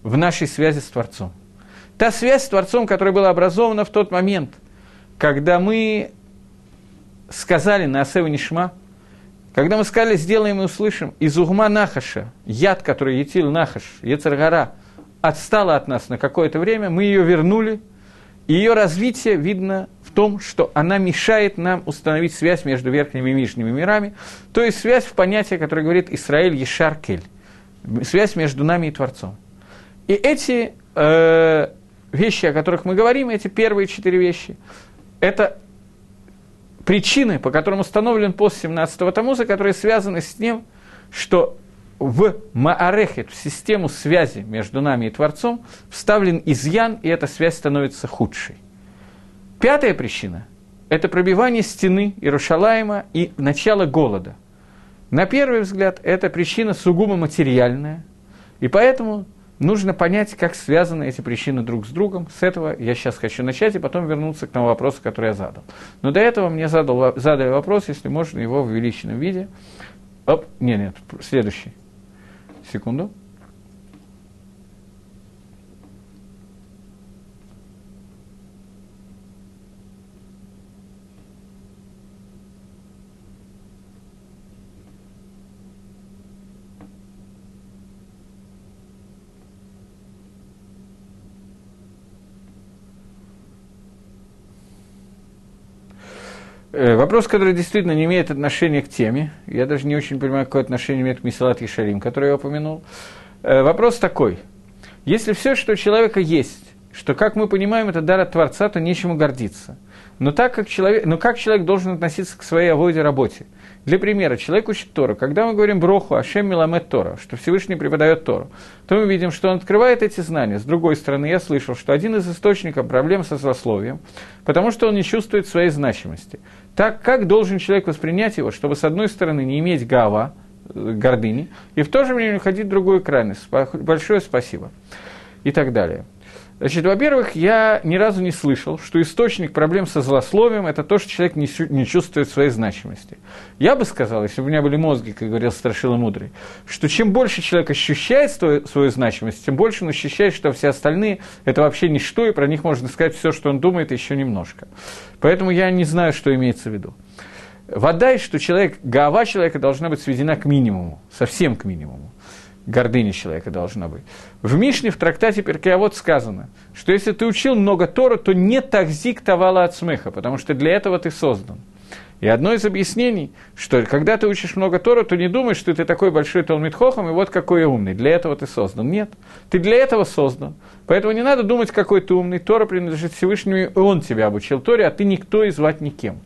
в нашей связи с Творцом. Та связь с Творцом, которая была образована в тот момент, когда мы сказали на Асева Нишма, когда мы сказали, сделаем и услышим, из угма Нахаша, яд, который етил Нахаш, Ецаргара, отстала от нас на какое-то время, мы ее вернули, ее развитие видно том, что она мешает нам установить связь между верхними и нижними мирами, то есть связь в понятии, которое говорит Исраиль Ешаркель, связь между нами и Творцом. И эти э, вещи, о которых мы говорим, эти первые четыре вещи, это причины, по которым установлен пост 17-го Тамуза, которые связаны с тем, что в Маарехет, в систему связи между нами и Творцом, вставлен изъян, и эта связь становится худшей. Пятая причина – это пробивание стены Иерушалаема и начало голода. На первый взгляд, это причина сугубо материальная, и поэтому нужно понять, как связаны эти причины друг с другом. С этого я сейчас хочу начать и потом вернуться к тому вопросу, который я задал. Но до этого мне задал, задали вопрос, если можно, его в увеличенном виде. Оп, нет, нет, следующий. Секунду. Вопрос, который действительно не имеет отношения к теме, я даже не очень понимаю, какое отношение имеет к Мисалат Ишарим, который я упомянул. Э, вопрос такой. Если все, что у человека есть, что, как мы понимаем, это дар от Творца, то нечему гордиться. Но, так как человек, но как человек должен относиться к своей аводе работе? Для примера, человек учит Тору. Когда мы говорим Броху, Ашем Миламет Тора, что Всевышний преподает Тору, то мы видим, что он открывает эти знания. С другой стороны, я слышал, что один из источников проблем со злословием, потому что он не чувствует своей значимости. Так как должен человек воспринять его, чтобы, с одной стороны, не иметь гава, э, гордыни, и в то же время уходить в другую крайность. Большое спасибо. И так далее. Значит, во-первых, я ни разу не слышал, что источник проблем со злословием – это то, что человек не, не чувствует своей значимости. Я бы сказал, если бы у меня были мозги, как говорил Страшила Мудрый, что чем больше человек ощущает свою, свою значимость, тем больше он ощущает, что все остальные – это вообще ничто, и про них можно сказать все, что он думает, еще немножко. Поэтому я не знаю, что имеется в виду. Вода, что человек, голова человека должна быть сведена к минимуму, совсем к минимуму гордыня человека должна быть. В Мишне, в трактате Перкеавод сказано, что если ты учил много Тора, то не такзик тавала от смеха, потому что для этого ты создан. И одно из объяснений, что когда ты учишь много Тора, то не думай, что ты такой большой Талмитхохом, и вот какой умный. Для этого ты создан. Нет, ты для этого создан. Поэтому не надо думать, какой ты умный. Тора принадлежит Всевышнему, и он тебя обучил Торе, а ты никто и звать никем.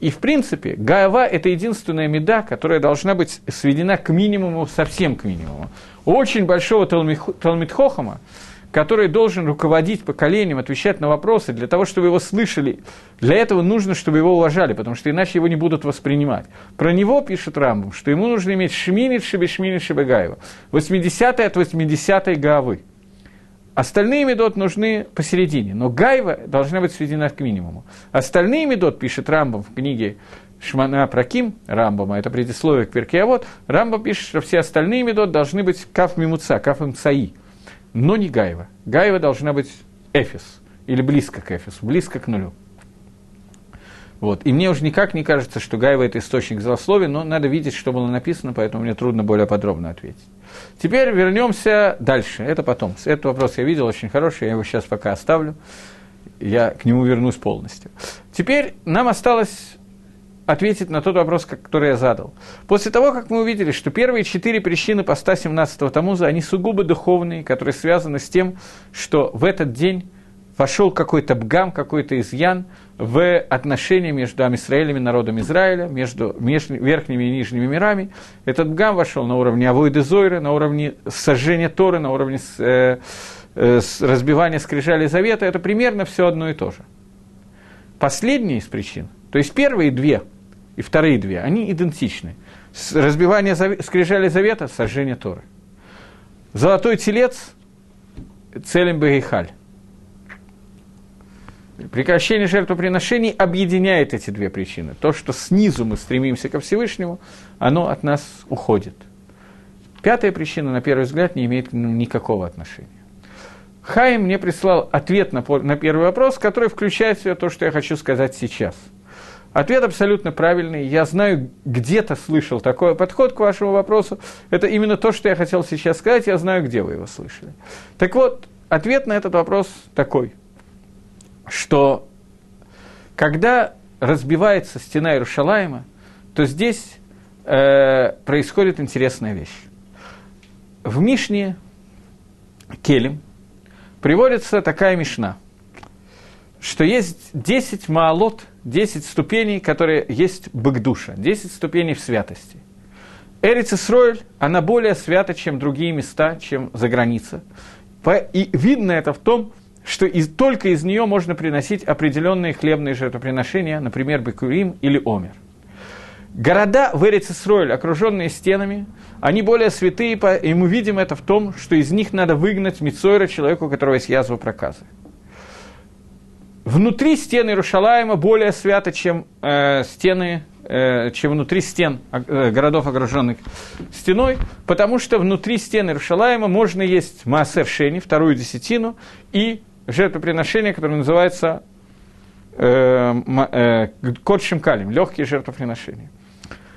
И, в принципе, Гаава – это единственная меда, которая должна быть сведена к минимуму, совсем к минимуму. У очень большого Талмитхохама, который должен руководить поколением, отвечать на вопросы, для того, чтобы его слышали, для этого нужно, чтобы его уважали, потому что иначе его не будут воспринимать. Про него пишет Рамбом, что ему нужно иметь шминит шебе шминит шебегаева, 80 от 80 Гаавы – Остальные медот нужны посередине, но гайва должна быть сведена к минимуму. Остальные медот, пишет Рамбам в книге Шмана Праким Рамбама, это предисловие к Перкеавод, Рамбам пишет, что все остальные медот должны быть каф мимуца, каф мцаи, но не гайва. Гайва должна быть эфис, или близко к эфису, близко к нулю. Вот. И мне уже никак не кажется, что Гайва – это источник злословия, но надо видеть, что было написано, поэтому мне трудно более подробно ответить. Теперь вернемся дальше. Это потом. Этот вопрос я видел очень хороший, я его сейчас пока оставлю. Я к нему вернусь полностью. Теперь нам осталось ответить на тот вопрос, который я задал. После того, как мы увидели, что первые четыре причины поста 17-го Тамуза, они сугубо духовные, которые связаны с тем, что в этот день вошел какой-то бгам, какой-то изъян в отношения между Амисраэлем и народом Израиля, между верхними и нижними мирами. Этот бгам вошел на уровне Авойды Зойры, на уровне сожжения Торы, на уровне э, э, разбивания скрижали завета. Это примерно все одно и то же. Последняя из причин, то есть первые две и вторые две, они идентичны. Разбивание скрижали завета, сожжение Торы. Золотой телец, целем Бегейхаль Прекращение жертвоприношений объединяет эти две причины. То, что снизу мы стремимся ко Всевышнему, оно от нас уходит. Пятая причина, на первый взгляд, не имеет никакого отношения. Хайм мне прислал ответ на, на первый вопрос, который включает в себя то, что я хочу сказать сейчас. Ответ абсолютно правильный. Я знаю, где-то слышал такой подход к вашему вопросу. Это именно то, что я хотел сейчас сказать. Я знаю, где вы его слышали. Так вот, ответ на этот вопрос такой, что когда разбивается стена Иерушалаема, то здесь э, происходит интересная вещь. В Мишне Келем – приводится такая мишна, что есть 10 маалот, 10 ступеней, которые есть быгдуша, 10 ступеней в святости. Эриц Исроэль, она более свята, чем другие места, чем за граница. И видно это в том, что из, только из нее можно приносить определенные хлебные жертвоприношения, например, Бекурим или Омер. Города в Эрицисройль, окруженные стенами, они более святые, и мы видим это в том, что из них надо выгнать Мицойра, человеку, у которого есть язва проказы. Внутри стены Иерушалаема более свято, чем э, стены, э, чем внутри стен э, городов, окруженных стеной, потому что внутри стены Иерушалаима можно есть מעשר שני, вторую десятину, и жертвоприношение, которое называется э, э, קדשים קלים, легкие жертвоприношения.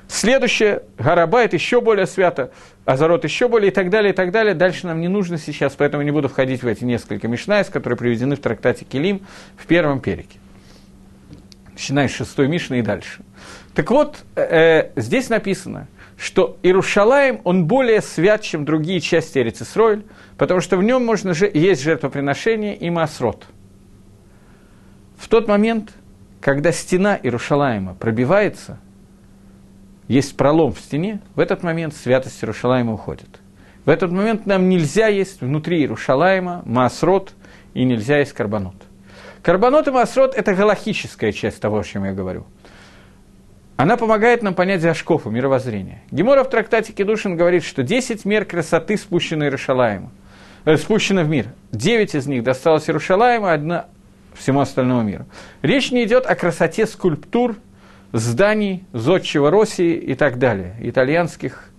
Следующее, הר הבית еще более свято, עזרה еще более и так далее, и так далее. Дальше нам не нужно сейчас, поэтому не буду входить в эти несколько משניות, которые приведены в трактате Келим в первом перике. Начиная с шестой мишны и дальше. Так вот, э, здесь написано, что Иерушалаем, он более свят, чем другие части Эрицисройль, потому что в нем можно же, есть жертвоприношение и масрот. В тот момент, когда стена Иерушалаема пробивается – есть пролом в стене, в этот момент святость Иерушалаема уходит. В этот момент нам нельзя есть внутри Иерушалаема маасрот и нельзя есть карбонот. Карбонот и маасрот – это галахическая часть того, о чем я говорю. Она помогает нам понять Зашкофу, мировоззрение. Гемора в трактате Кедушин говорит, что 10 мер красоты спущены Иерушалаему, э, спущены в мир. 9 из них досталось Иерушалаему, одна всему остальному миру. Речь не идет о красоте скульптур зданий зодчего России и так далее, итальянских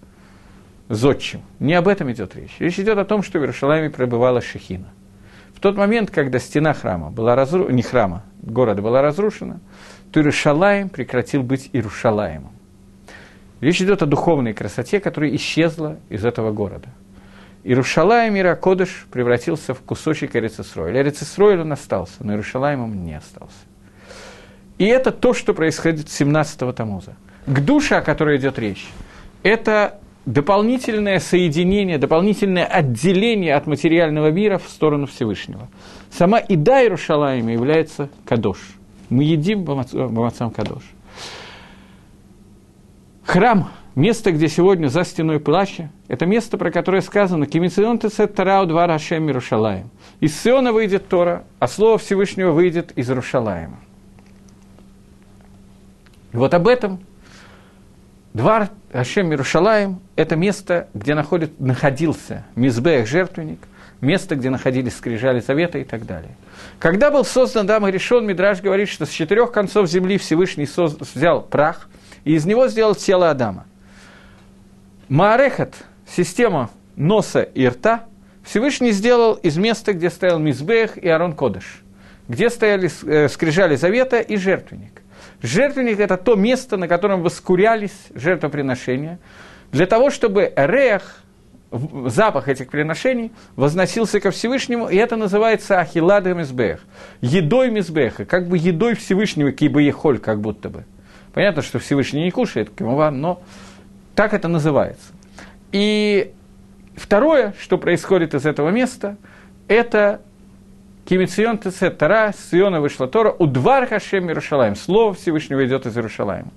зодчим. Не об этом идет речь. Речь идет о том, что в Иерушалайме пребывала Шехина. В тот момент, когда стена храма была разрушена, не храма, города была разрушена, то Иерушалаем прекратил быть Иерушалаемом. Речь идет о духовной красоте, которая исчезла из этого города. Иерушалаем, Иракодыш, превратился в кусочек Эрицесроиля. Эрицесроиль он остался, но Иерушалаем он не остался. И это то, что происходит с 17-го Тамуза. К душе, о которой идет речь, это дополнительное соединение, дополнительное отделение от материального мира в сторону Всевышнего. Сама Ида Иерушалаима является Кадош. Мы едим Бамацам Кадош. Храм, место, где сегодня за стеной плача, это место, про которое сказано «Кимицион тесет тарау два Рашем Иерушалаем». Из Сиона выйдет Тора, а Слово Всевышнего выйдет из Иерушалаема. И вот об этом Двар Ашем Иерушалаем – это место, где находит, находился Мизбех жертвенник, место, где находились скрижали завета и так далее. Когда был создан Дам решен, Мидраш говорит, что с четырех концов земли Всевышний соз... взял прах и из него сделал тело Адама. Маарехат, система носа и рта, Всевышний сделал из места, где стоял Мизбех и Арон Кодыш, где стояли э, скрижали завета и жертвенник. Жертвенник – это то место, на котором воскурялись жертвоприношения, для того, чтобы рех, запах этих приношений возносился ко Всевышнему, и это называется ахилад мизбех, едой мизбеха, как бы едой Всевышнего, кибо ехоль, как будто бы. Понятно, что Всевышний не кушает, но так это называется. И второе, что происходит из этого места, это Кимицион ТЦ Тара, с Иона вышла Тора, у Двар Хашем Иерушалаем. Слово Всевышнего идет из Иерушалаема.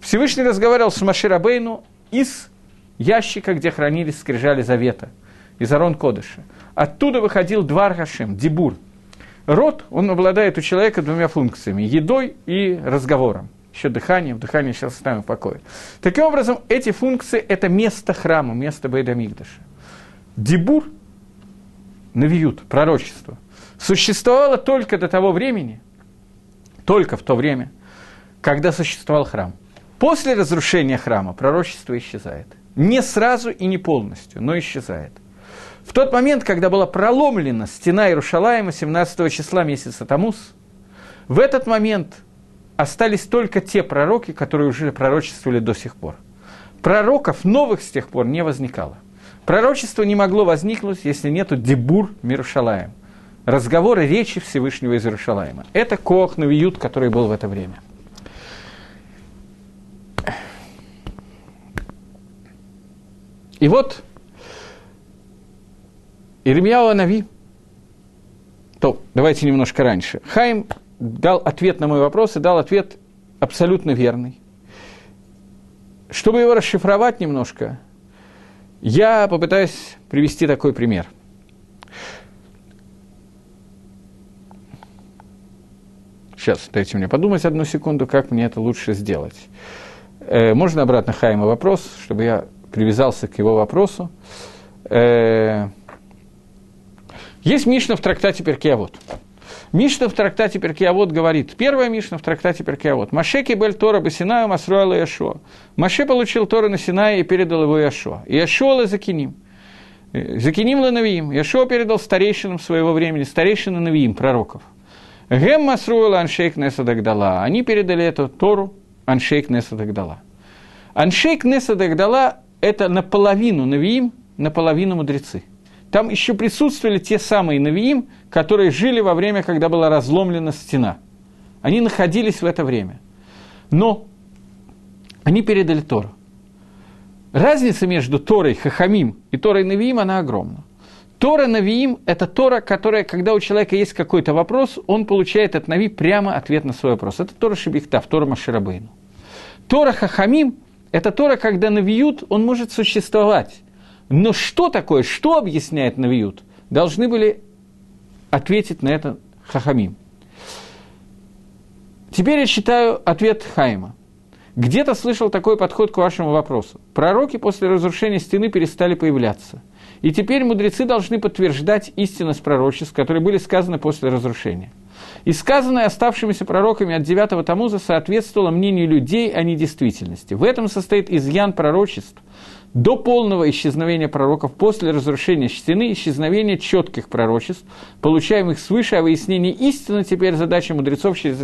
Всевышний разговаривал с Маширабейну из ящика, где хранились скрижали завета, из Арон Кодыша. Оттуда выходил Двар Хашем, Дибур. Рот, он обладает у человека двумя функциями – едой и разговором. Еще дыханием, дыхание сейчас оставим в покое. Таким образом, эти функции – это место храма, место Бейдамигдаша. Дибур – навиют, пророчество существовало только до того времени, только в то время, когда существовал храм. После разрушения храма пророчество исчезает. Не сразу и не полностью, но исчезает. В тот момент, когда была проломлена стена Иерушалаема 17 числа месяца Тамус, в этот момент остались только те пророки, которые уже пророчествовали до сих пор. Пророков новых с тех пор не возникало. Пророчество не могло возникнуть, если нету дебур Мирушалаем. Разговоры, речи Всевышнего из Иерушалаема. Это Коах Навиют, который был в это время. И вот Ирмияу Нави, то давайте немножко раньше. Хайм дал ответ на мой вопрос и дал ответ абсолютно верный. Чтобы его расшифровать немножко, я попытаюсь привести такой пример. Сейчас, дайте мне подумать одну секунду, как мне это лучше сделать. Э, можно обратно Хайма вопрос, чтобы я привязался к его вопросу. Э, есть Мишна в трактате Перкиавод. Мишна в трактате Перкиавод говорит, первая Мишна в трактате Перкиавод, «Машеки бель Тора басинаю масруала Яшуа». Маше получил Тору на Синае и передал его Яшуа. Яшуа ле закиним. Закиним ле навиим. Яшуа передал старейшинам своего времени, старейшинам навиим, пророков. Гем масруала аншейк неса дагдала. Они передали эту Тору аншейк неса дагдала. Аншейк неса дагдала – это наполовину навиим, наполовину мудрецы – там еще присутствовали те самые Навиим, которые жили во время, когда была разломлена стена. Они находились в это время. Но они передали Тору. Разница между Торой Хахамим и Торой Навиим, она огромна. Тора Навиим – это Тора, которая, когда у человека есть какой-то вопрос, он получает от Нави прямо ответ на свой вопрос. Это Тора Шибихтав, Тора Маширабейну. Тора Хахамим – это Тора, когда Навиют, он может существовать. Но что такое, что объясняет Навиют, должны были ответить на это Хахамим. Теперь я читаю ответ Хайма. Где-то слышал такой подход к вашему вопросу. Пророки после разрушения стены перестали появляться. И теперь мудрецы должны подтверждать истинность пророчеств, которые были сказаны после разрушения. И сказанное оставшимися пророками от 9 Тамуза соответствовало мнению людей, а не действительности. В этом состоит изъян пророчеств, до полного исчезновения пророков, после разрушения стены, исчезновения четких пророчеств, получаемых свыше, а выяснение истины теперь задача мудрецов через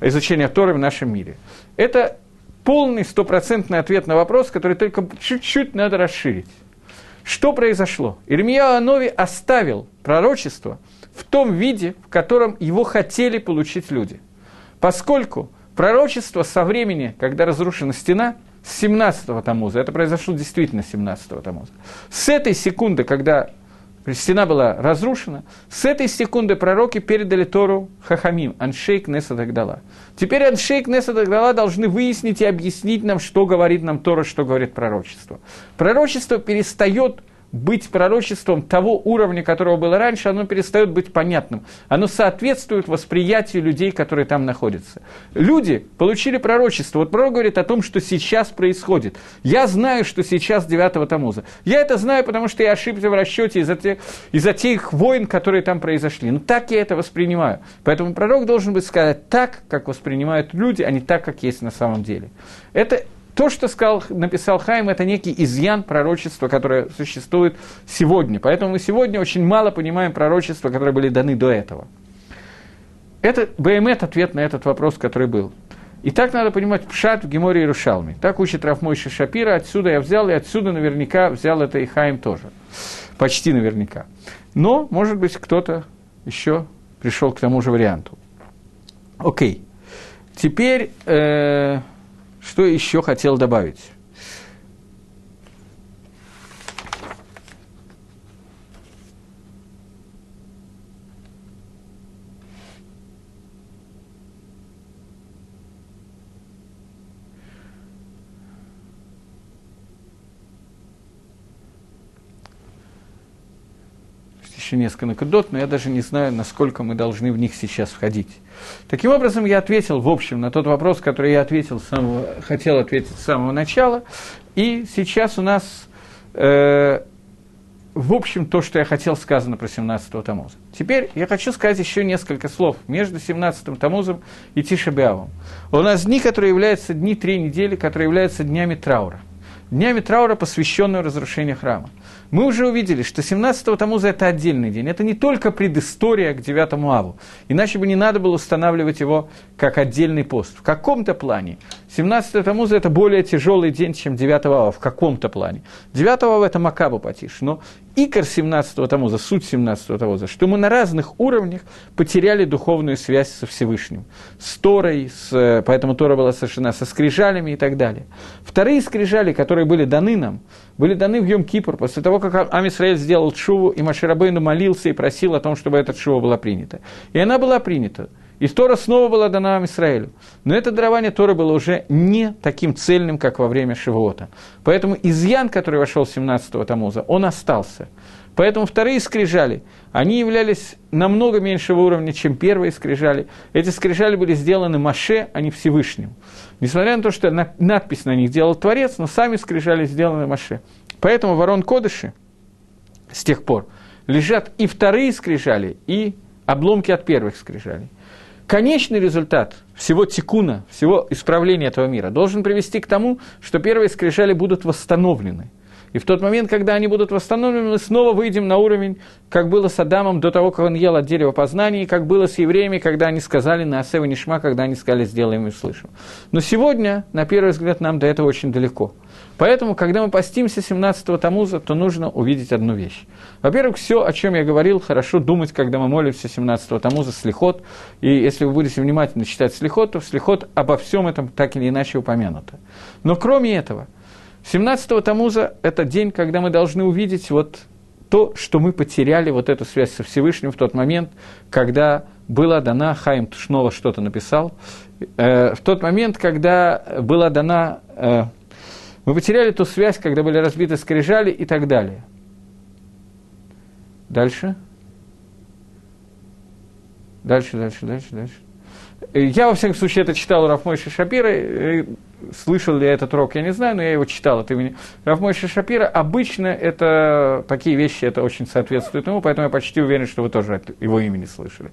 изучение Торы в нашем мире. Это полный стопроцентный ответ на вопрос, который только чуть-чуть надо расширить. Что произошло? Ирмия Анови оставил пророчество в том виде, в котором его хотели получить люди. Поскольку пророчество со времени, когда разрушена стена – с 17-го Тамуза, это произошло действительно 17-го Тамуза, с этой секунды, когда стена была разрушена, с этой секунды пророки передали Тору Хахамим, Аншейк Неса Дагдала. Теперь Аншейк Неса Дагдала должны выяснить и объяснить нам, что говорит нам Тора, что говорит пророчество. Пророчество перестает быть пророчеством того уровня, которого было раньше, оно перестает быть понятным. Оно соответствует восприятию людей, которые там находятся. Люди получили пророчество. Вот пророк говорит о том, что сейчас происходит. Я знаю, что сейчас 9 Тамуза. Я это знаю, потому что я ошибся в расчете из-за тех, из тех войн, которые там произошли. Но так я это воспринимаю. Поэтому пророк должен быть сказать так, как воспринимают люди, а не так, как есть на самом деле. Это то, что сказал, написал Хайм, это некий изъян пророчества, которое существует сегодня. Поэтому мы сегодня очень мало понимаем пророчества, которые были даны до этого. Это БМЭТ ответ на этот вопрос, который был. И так надо понимать Пшат в Геморе и Рушалме. Так учит Рафмойша Шапира, отсюда я взял, и отсюда наверняка взял это и Хайм тоже. Почти наверняка. Но, может быть, кто-то еще пришел к тому же варианту. Окей. Теперь... Э- что еще хотел добавить? Еще несколько накидот, но я даже не знаю, насколько мы должны в них сейчас входить. Таким образом, я ответил, в общем, на тот вопрос, который я ответил самого, хотел ответить с самого начала. И сейчас у нас э, в общем, то, что я хотел сказано про 17-го Тамуза. Теперь я хочу сказать еще несколько слов между 17-м Тамузом и Тишебиавом. У нас дни, которые являются дни три недели, которые являются днями траура. Днями траура, посвященную разрушению храма. Мы уже увидели, что 17-го Тамуза – это отдельный день. Это не только предыстория к 9 аву. Иначе бы не надо было устанавливать его как отдельный пост. В каком-то плане 17 Тамуза – это более тяжелый день, чем 9 ава, в каком-то плане. 9 ава – это Макаба потише, но икор 17 Тамуза, суть 17 Тамуза, что мы на разных уровнях потеряли духовную связь со Всевышним. С Торой, с, поэтому Тора была совершена со скрижалями и так далее. Вторые скрижали, которые были даны нам, были даны в Йом Кипр, после того, как Амисраэль сделал шуву, и Маширабейну молился и просил о том, чтобы эта шува была принята. И она была принята. И Тора снова была дана Израилю. Но это дарование Торы было уже не таким цельным, как во время Шивота. Поэтому изъян, который вошел 17-го Тамуза, он остался. Поэтому вторые скрижали, они являлись намного меньшего уровня, чем первые скрижали. Эти скрижали были сделаны Маше, а не Всевышним. Несмотря на то, что надпись на них делал Творец, но сами скрижали сделаны Маше. Поэтому ворон Кодыши с тех пор лежат и вторые скрижали, и обломки от первых скрижалей конечный результат всего тикуна, всего исправления этого мира должен привести к тому, что первые скрижали будут восстановлены. И в тот момент, когда они будут восстановлены, мы снова выйдем на уровень, как было с Адамом до того, как он ел от дерева познания, и как было с евреями, когда они сказали на Асева Нишма, когда они сказали «сделаем и услышим». Но сегодня, на первый взгляд, нам до этого очень далеко – Поэтому, когда мы постимся 17-го Тамуза, то нужно увидеть одну вещь. Во-первых, все, о чем я говорил, хорошо думать, когда мы молимся 17-го Тамуза, слихот. И если вы будете внимательно читать слихот, то в слихот обо всем этом так или иначе упомянуто. Но кроме этого, 17-го Тамуза – это день, когда мы должны увидеть вот то, что мы потеряли вот эту связь со Всевышним в тот момент, когда была дана, Хайм снова что-то написал, э, в тот момент, когда была дана э, мы потеряли ту связь, когда были разбиты скрижали и так далее. Дальше. Дальше, дальше, дальше, дальше. Э, я, во всяком случае, это читал у Рафмойши Шапира. Э, слышал ли я этот рок, я не знаю, но я его читал от имени Рафмойши Шапира. Обычно это, такие вещи, это очень соответствует ему, поэтому я почти уверен, что вы тоже от его имени слышали.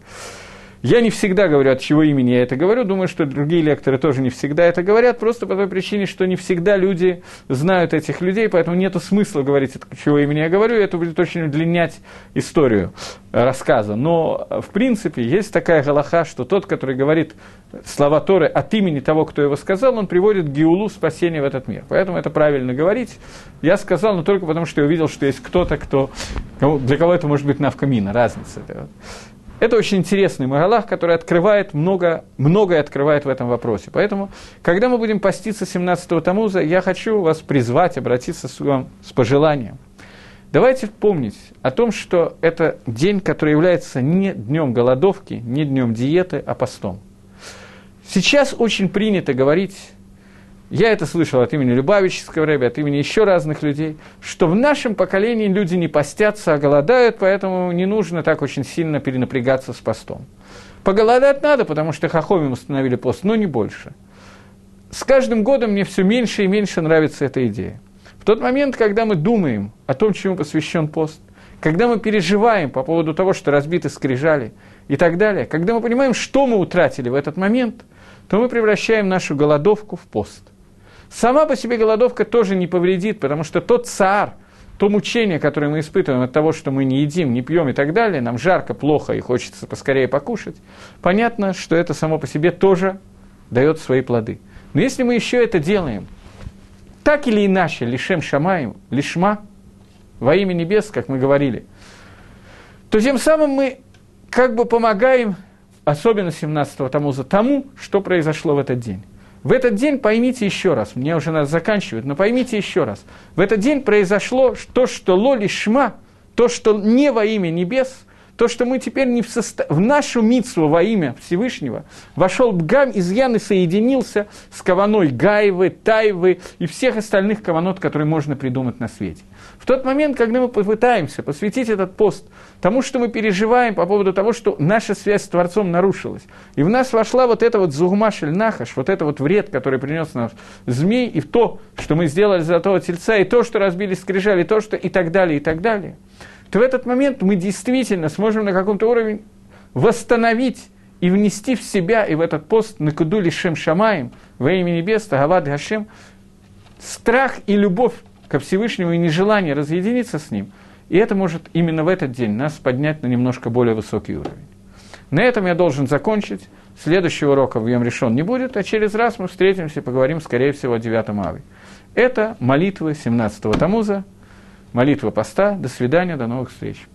Я не всегда говорю, от чего имени я это говорю. Думаю, что другие лекторы тоже не всегда это говорят, просто по той причине, что не всегда люди знают этих людей, поэтому нет смысла говорить, от чего имени я говорю, и это будет очень удлинять историю рассказа. Но, в принципе, есть такая галаха, что тот, который говорит слова Торы от имени того, кто его сказал, он приводит геулу спасения в этот мир. Поэтому это правильно говорить. Я сказал, но только потому, что я увидел, что есть кто-то, кто, для кого это может быть навкамина, разница. Это очень интересный Магалах, который открывает много, многое открывает в этом вопросе. Поэтому, когда мы будем поститься 17-го Тамуза, я хочу вас призвать, обратиться с вам с пожеланием. Давайте помнить о том, что это день, который является не днем голодовки, не днем диеты, а постом. Сейчас очень принято говорить я это слышал от имени Любавического рэби, от имени еще разных людей, что в нашем поколении люди не постятся, а голодают, поэтому не нужно так очень сильно перенапрягаться с постом. Поголодать надо, потому что Хахомим установили пост, но не больше. С каждым годом мне все меньше и меньше нравится эта идея. В тот момент, когда мы думаем о том, чему посвящен пост, когда мы переживаем по поводу того, что разбиты скрижали и так далее, когда мы понимаем, что мы утратили в этот момент, то мы превращаем нашу голодовку в пост – Сама по себе голодовка тоже не повредит, потому что тот цар, то мучение, которое мы испытываем от того, что мы не едим, не пьем и так далее, нам жарко, плохо и хочется поскорее покушать, понятно, что это само по себе тоже дает свои плоды. Но если мы еще это делаем, так или иначе, лишем шамаем, лишма, во имя небес, как мы говорили, то тем самым мы как бы помогаем, особенно 17-го Тамуза, тому, что произошло в этот день. В этот день поймите еще раз, мне уже надо заканчивать, но поймите еще раз. В этот день произошло то, что лоли шма, то, что не во имя небес, то, что мы теперь не в, состо... в нашу митсву во имя Всевышнего вошел Бгам, изъян и соединился с каваной Гаевы, Тайвы и всех остальных каванот, которые можно придумать на свете. Тот момент, когда мы попытаемся посвятить этот пост тому, что мы переживаем по поводу того, что наша связь с Творцом нарушилась, и в нас вошла вот эта вот зугмашель нахаш, вот это вот вред, который принес нам змей, и то, что мы сделали золотого тельца, и то, что разбили скрижали, и то, что и так далее, и так далее – то в этот момент мы действительно сможем на каком-то уровне восстановить и внести в себя и в этот пост на куду лишем шамаем во имя небес, Тагавад Гашем, страх и любовь ко Всевышнему и нежелание разъединиться с ним. И это может именно в этот день нас поднять на немножко более высокий уровень. На этом я должен закончить. Следующего урока в Йом решен не будет, а через раз мы встретимся и поговорим, скорее всего, о 9 авы. Это молитвы 17-го Тамуза, молитва поста. До свидания, до новых встреч.